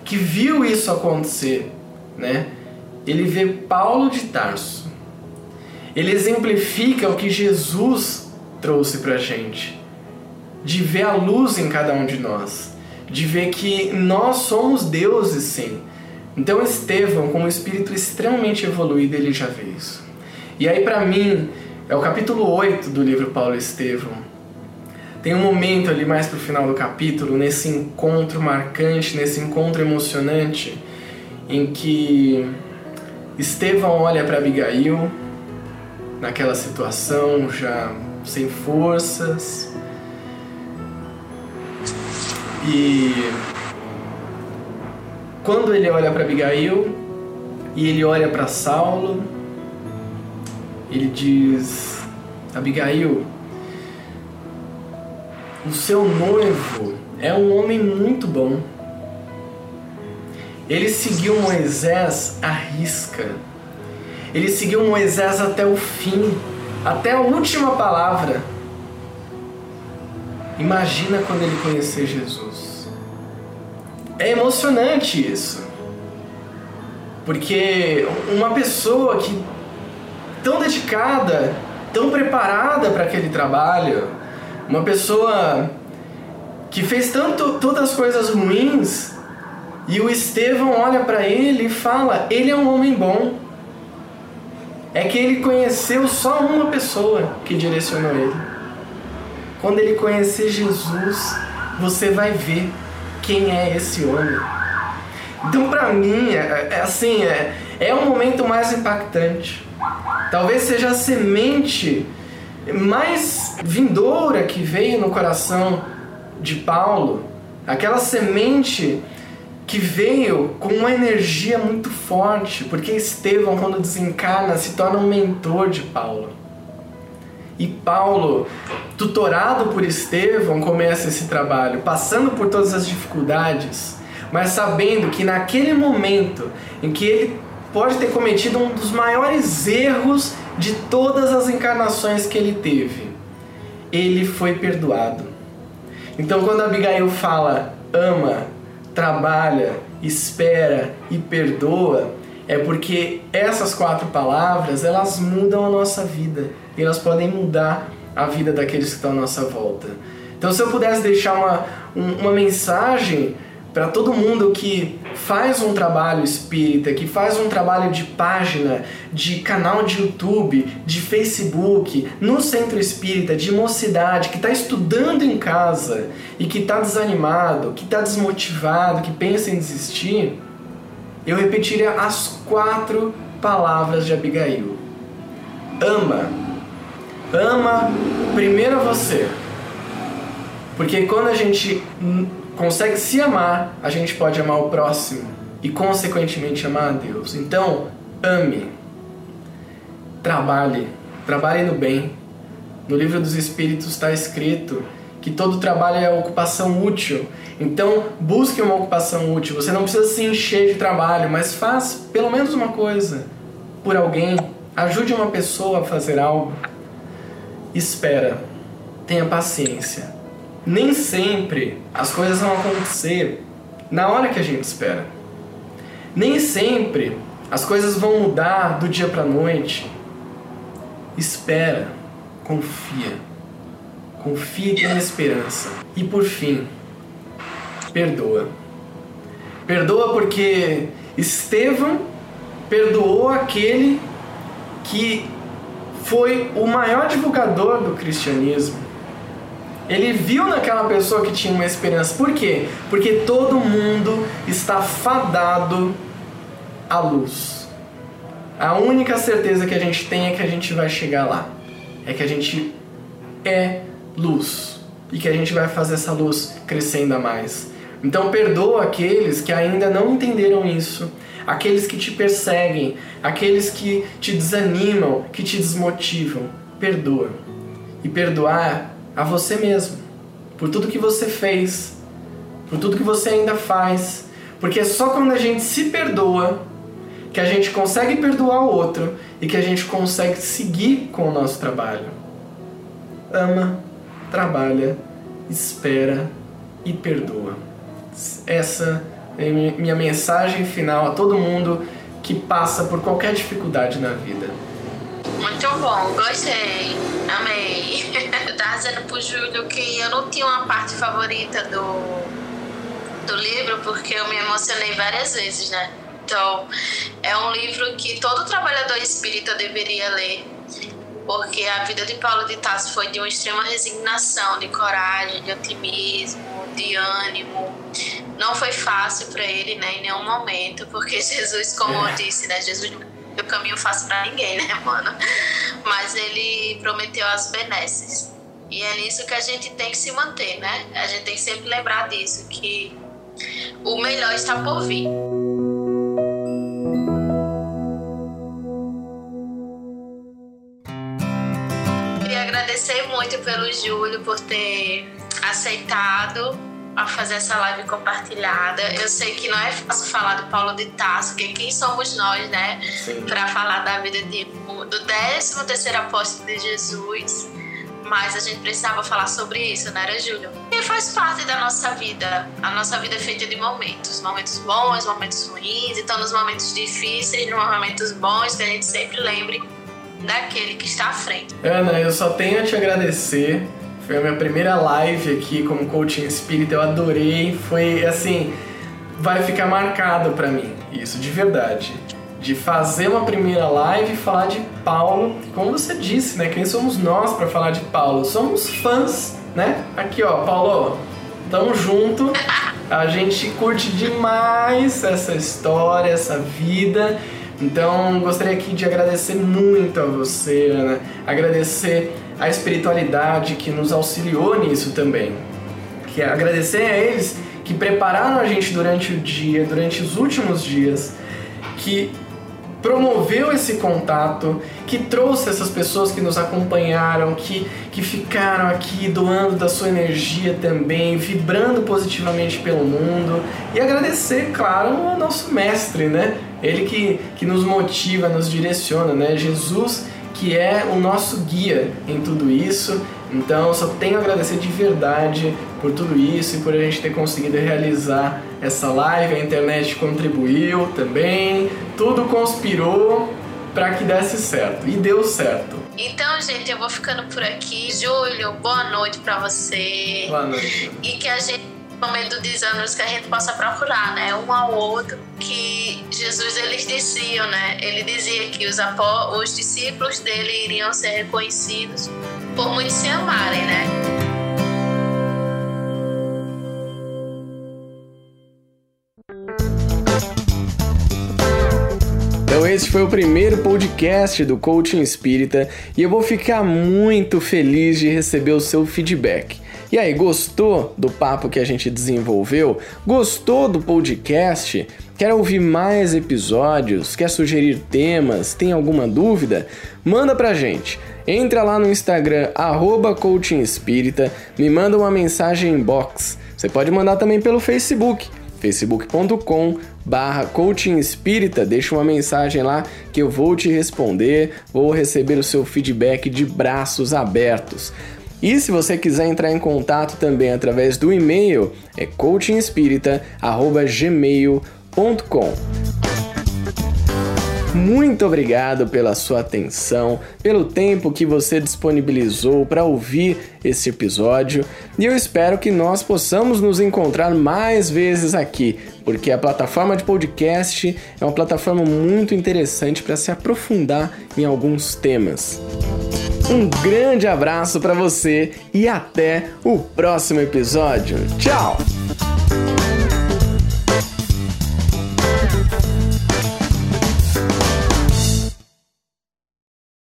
S1: que viu isso acontecer, né? Ele vê Paulo de Tarso. Ele exemplifica o que Jesus trouxe para a gente. De ver a luz em cada um de nós. De ver que nós somos deuses, sim. Então, Estevão, com um espírito extremamente evoluído, ele já vê isso. E aí, para mim, é o capítulo 8 do livro Paulo Estevão. Tem um momento ali mais pro final do capítulo, nesse encontro marcante, nesse encontro emocionante, em que Estevão olha para Abigail, naquela situação já sem forças. E quando ele olha para Abigail e ele olha para Saulo, ele diz: Abigail, o seu noivo é um homem muito bom. Ele seguiu Moisés à risca. Ele seguiu Moisés até o fim até a última palavra. Imagina quando ele conhecer Jesus. É emocionante isso. Porque uma pessoa que tão dedicada, tão preparada para aquele trabalho, uma pessoa que fez tanto todas as coisas ruins, e o Estevão olha para ele e fala: "Ele é um homem bom" é que ele conheceu só uma pessoa que direcionou ele. Quando ele conhecer Jesus, você vai ver quem é esse homem. Então, para mim, é, é, assim, é, é o momento mais impactante. Talvez seja a semente mais vindoura que veio no coração de Paulo, aquela semente que veio com uma energia muito forte, porque Estevão, quando desencarna, se torna um mentor de Paulo. E Paulo, tutorado por Estevão, começa esse trabalho, passando por todas as dificuldades, mas sabendo que naquele momento em que ele pode ter cometido um dos maiores erros de todas as encarnações que ele teve, ele foi perdoado. Então, quando Abigail fala ama, trabalha, espera e perdoa, é porque essas quatro palavras elas mudam a nossa vida e elas podem mudar a vida daqueles que estão à nossa volta. Então, se eu pudesse deixar uma, uma mensagem para todo mundo que faz um trabalho espírita, que faz um trabalho de página, de canal de YouTube, de Facebook, no centro espírita, de mocidade, que está estudando em casa e que está desanimado, que está desmotivado, que pensa em desistir, eu repetiria as quatro palavras de Abigail: ama. Ama primeiro você. Porque quando a gente consegue se amar, a gente pode amar o próximo e, consequentemente, amar a Deus. Então, ame. Trabalhe. Trabalhe no bem. No livro dos Espíritos está escrito que todo trabalho é ocupação útil. Então, busque uma ocupação útil. Você não precisa se encher de trabalho, mas faz pelo menos uma coisa por alguém. Ajude uma pessoa a fazer algo. Espera. Tenha paciência nem sempre as coisas vão acontecer na hora que a gente espera. Nem sempre as coisas vão mudar do dia para noite. Espera, confia. Confia e tenha esperança. E por fim, perdoa. Perdoa porque Estevão perdoou aquele que foi o maior divulgador do cristianismo ele viu naquela pessoa que tinha uma esperança. Por quê? Porque todo mundo está fadado à luz. A única certeza que a gente tem é que a gente vai chegar lá. É que a gente é luz. E que a gente vai fazer essa luz crescer ainda mais. Então perdoa aqueles que ainda não entenderam isso. Aqueles que te perseguem, aqueles que te desanimam, que te desmotivam. Perdoa. E perdoar a você mesmo, por tudo que você fez, por tudo que você ainda faz. Porque é só quando a gente se perdoa que a gente consegue perdoar o outro e que a gente consegue seguir com o nosso trabalho. Ama, trabalha, espera e perdoa. Essa é minha mensagem final a todo mundo que passa por qualquer dificuldade na vida.
S2: Muito bom, gostei, amei. Eu tava dizendo pro Júlio que eu não tinha uma parte favorita do, do livro porque eu me emocionei várias vezes, né? Então, é um livro que todo trabalhador espírita deveria ler, porque a vida de Paulo de Tarso foi de uma extrema resignação, de coragem, de otimismo, de ânimo. Não foi fácil para ele, né, em nenhum momento, porque Jesus, como eu disse, né, Jesus o caminho fácil para ninguém, né, mano? Mas ele prometeu as benesses. E é nisso que a gente tem que se manter, né? A gente tem que sempre lembrar disso, que o melhor está por vir. Queria agradecer muito pelo Júlio por ter aceitado a fazer essa live compartilhada. Eu sei que não é fácil falar do Paulo de Tarso, que quem somos nós, né, para falar da vida de, do 13 terceiro apóstolo de Jesus. Mas a gente precisava falar sobre isso, né, era Júlio? E faz parte da nossa vida. A nossa vida é feita de momentos, momentos bons, momentos ruins. Então, nos momentos difíceis, nos momentos bons, que a gente sempre lembre daquele que está à frente.
S1: Ana, eu só tenho a te agradecer foi a minha primeira live aqui como coaching espírita, eu adorei. Foi assim, vai ficar marcado para mim isso, de verdade. De fazer uma primeira live e falar de Paulo, como você disse, né? Quem somos nós para falar de Paulo? Somos fãs, né? Aqui, ó, Paulo, tamo junto. A gente curte demais essa história, essa vida. Então, gostaria aqui de agradecer muito a você, Ana. Agradecer a espiritualidade que nos auxiliou nisso também. Que é agradecer a eles que prepararam a gente durante o dia, durante os últimos dias, que promoveu esse contato, que trouxe essas pessoas que nos acompanharam, que, que ficaram aqui doando da sua energia também, vibrando positivamente pelo mundo. E agradecer, claro, ao nosso mestre, né? Ele que, que nos motiva, nos direciona, né? Jesus que é o nosso guia em tudo isso. Então, só tenho a agradecer de verdade por tudo isso e por a gente ter conseguido realizar essa live. A internet contribuiu também, tudo conspirou para que desse certo e deu certo.
S2: Então, gente, eu vou ficando por aqui. Júlio, boa noite para você.
S1: Boa noite.
S2: E que a gente no meio dos desanos que a gente possa procurar, né, um ao outro, que Jesus eles diziam, né? Ele dizia que os apó os discípulos dele iriam ser reconhecidos por muitos se amarem, né?
S1: Então esse foi o primeiro podcast do Coaching Espírita e eu vou ficar muito feliz de receber o seu feedback. E aí, gostou do papo que a gente desenvolveu? Gostou do podcast? Quer ouvir mais episódios? Quer sugerir temas? Tem alguma dúvida? Manda pra gente. Entra lá no Instagram, arroba me manda uma mensagem inbox. Você pode mandar também pelo Facebook, facebook.com barra coaching espírita, deixa uma mensagem lá que eu vou te responder, vou receber o seu feedback de braços abertos. E se você quiser entrar em contato também através do e-mail, é coachingespírita@gmail.com. Muito obrigado pela sua atenção, pelo tempo que você disponibilizou para ouvir esse episódio e eu espero que nós possamos nos encontrar mais vezes aqui, porque a plataforma de podcast é uma plataforma muito interessante para se aprofundar em alguns temas. Um grande abraço para você e até o próximo episódio. Tchau!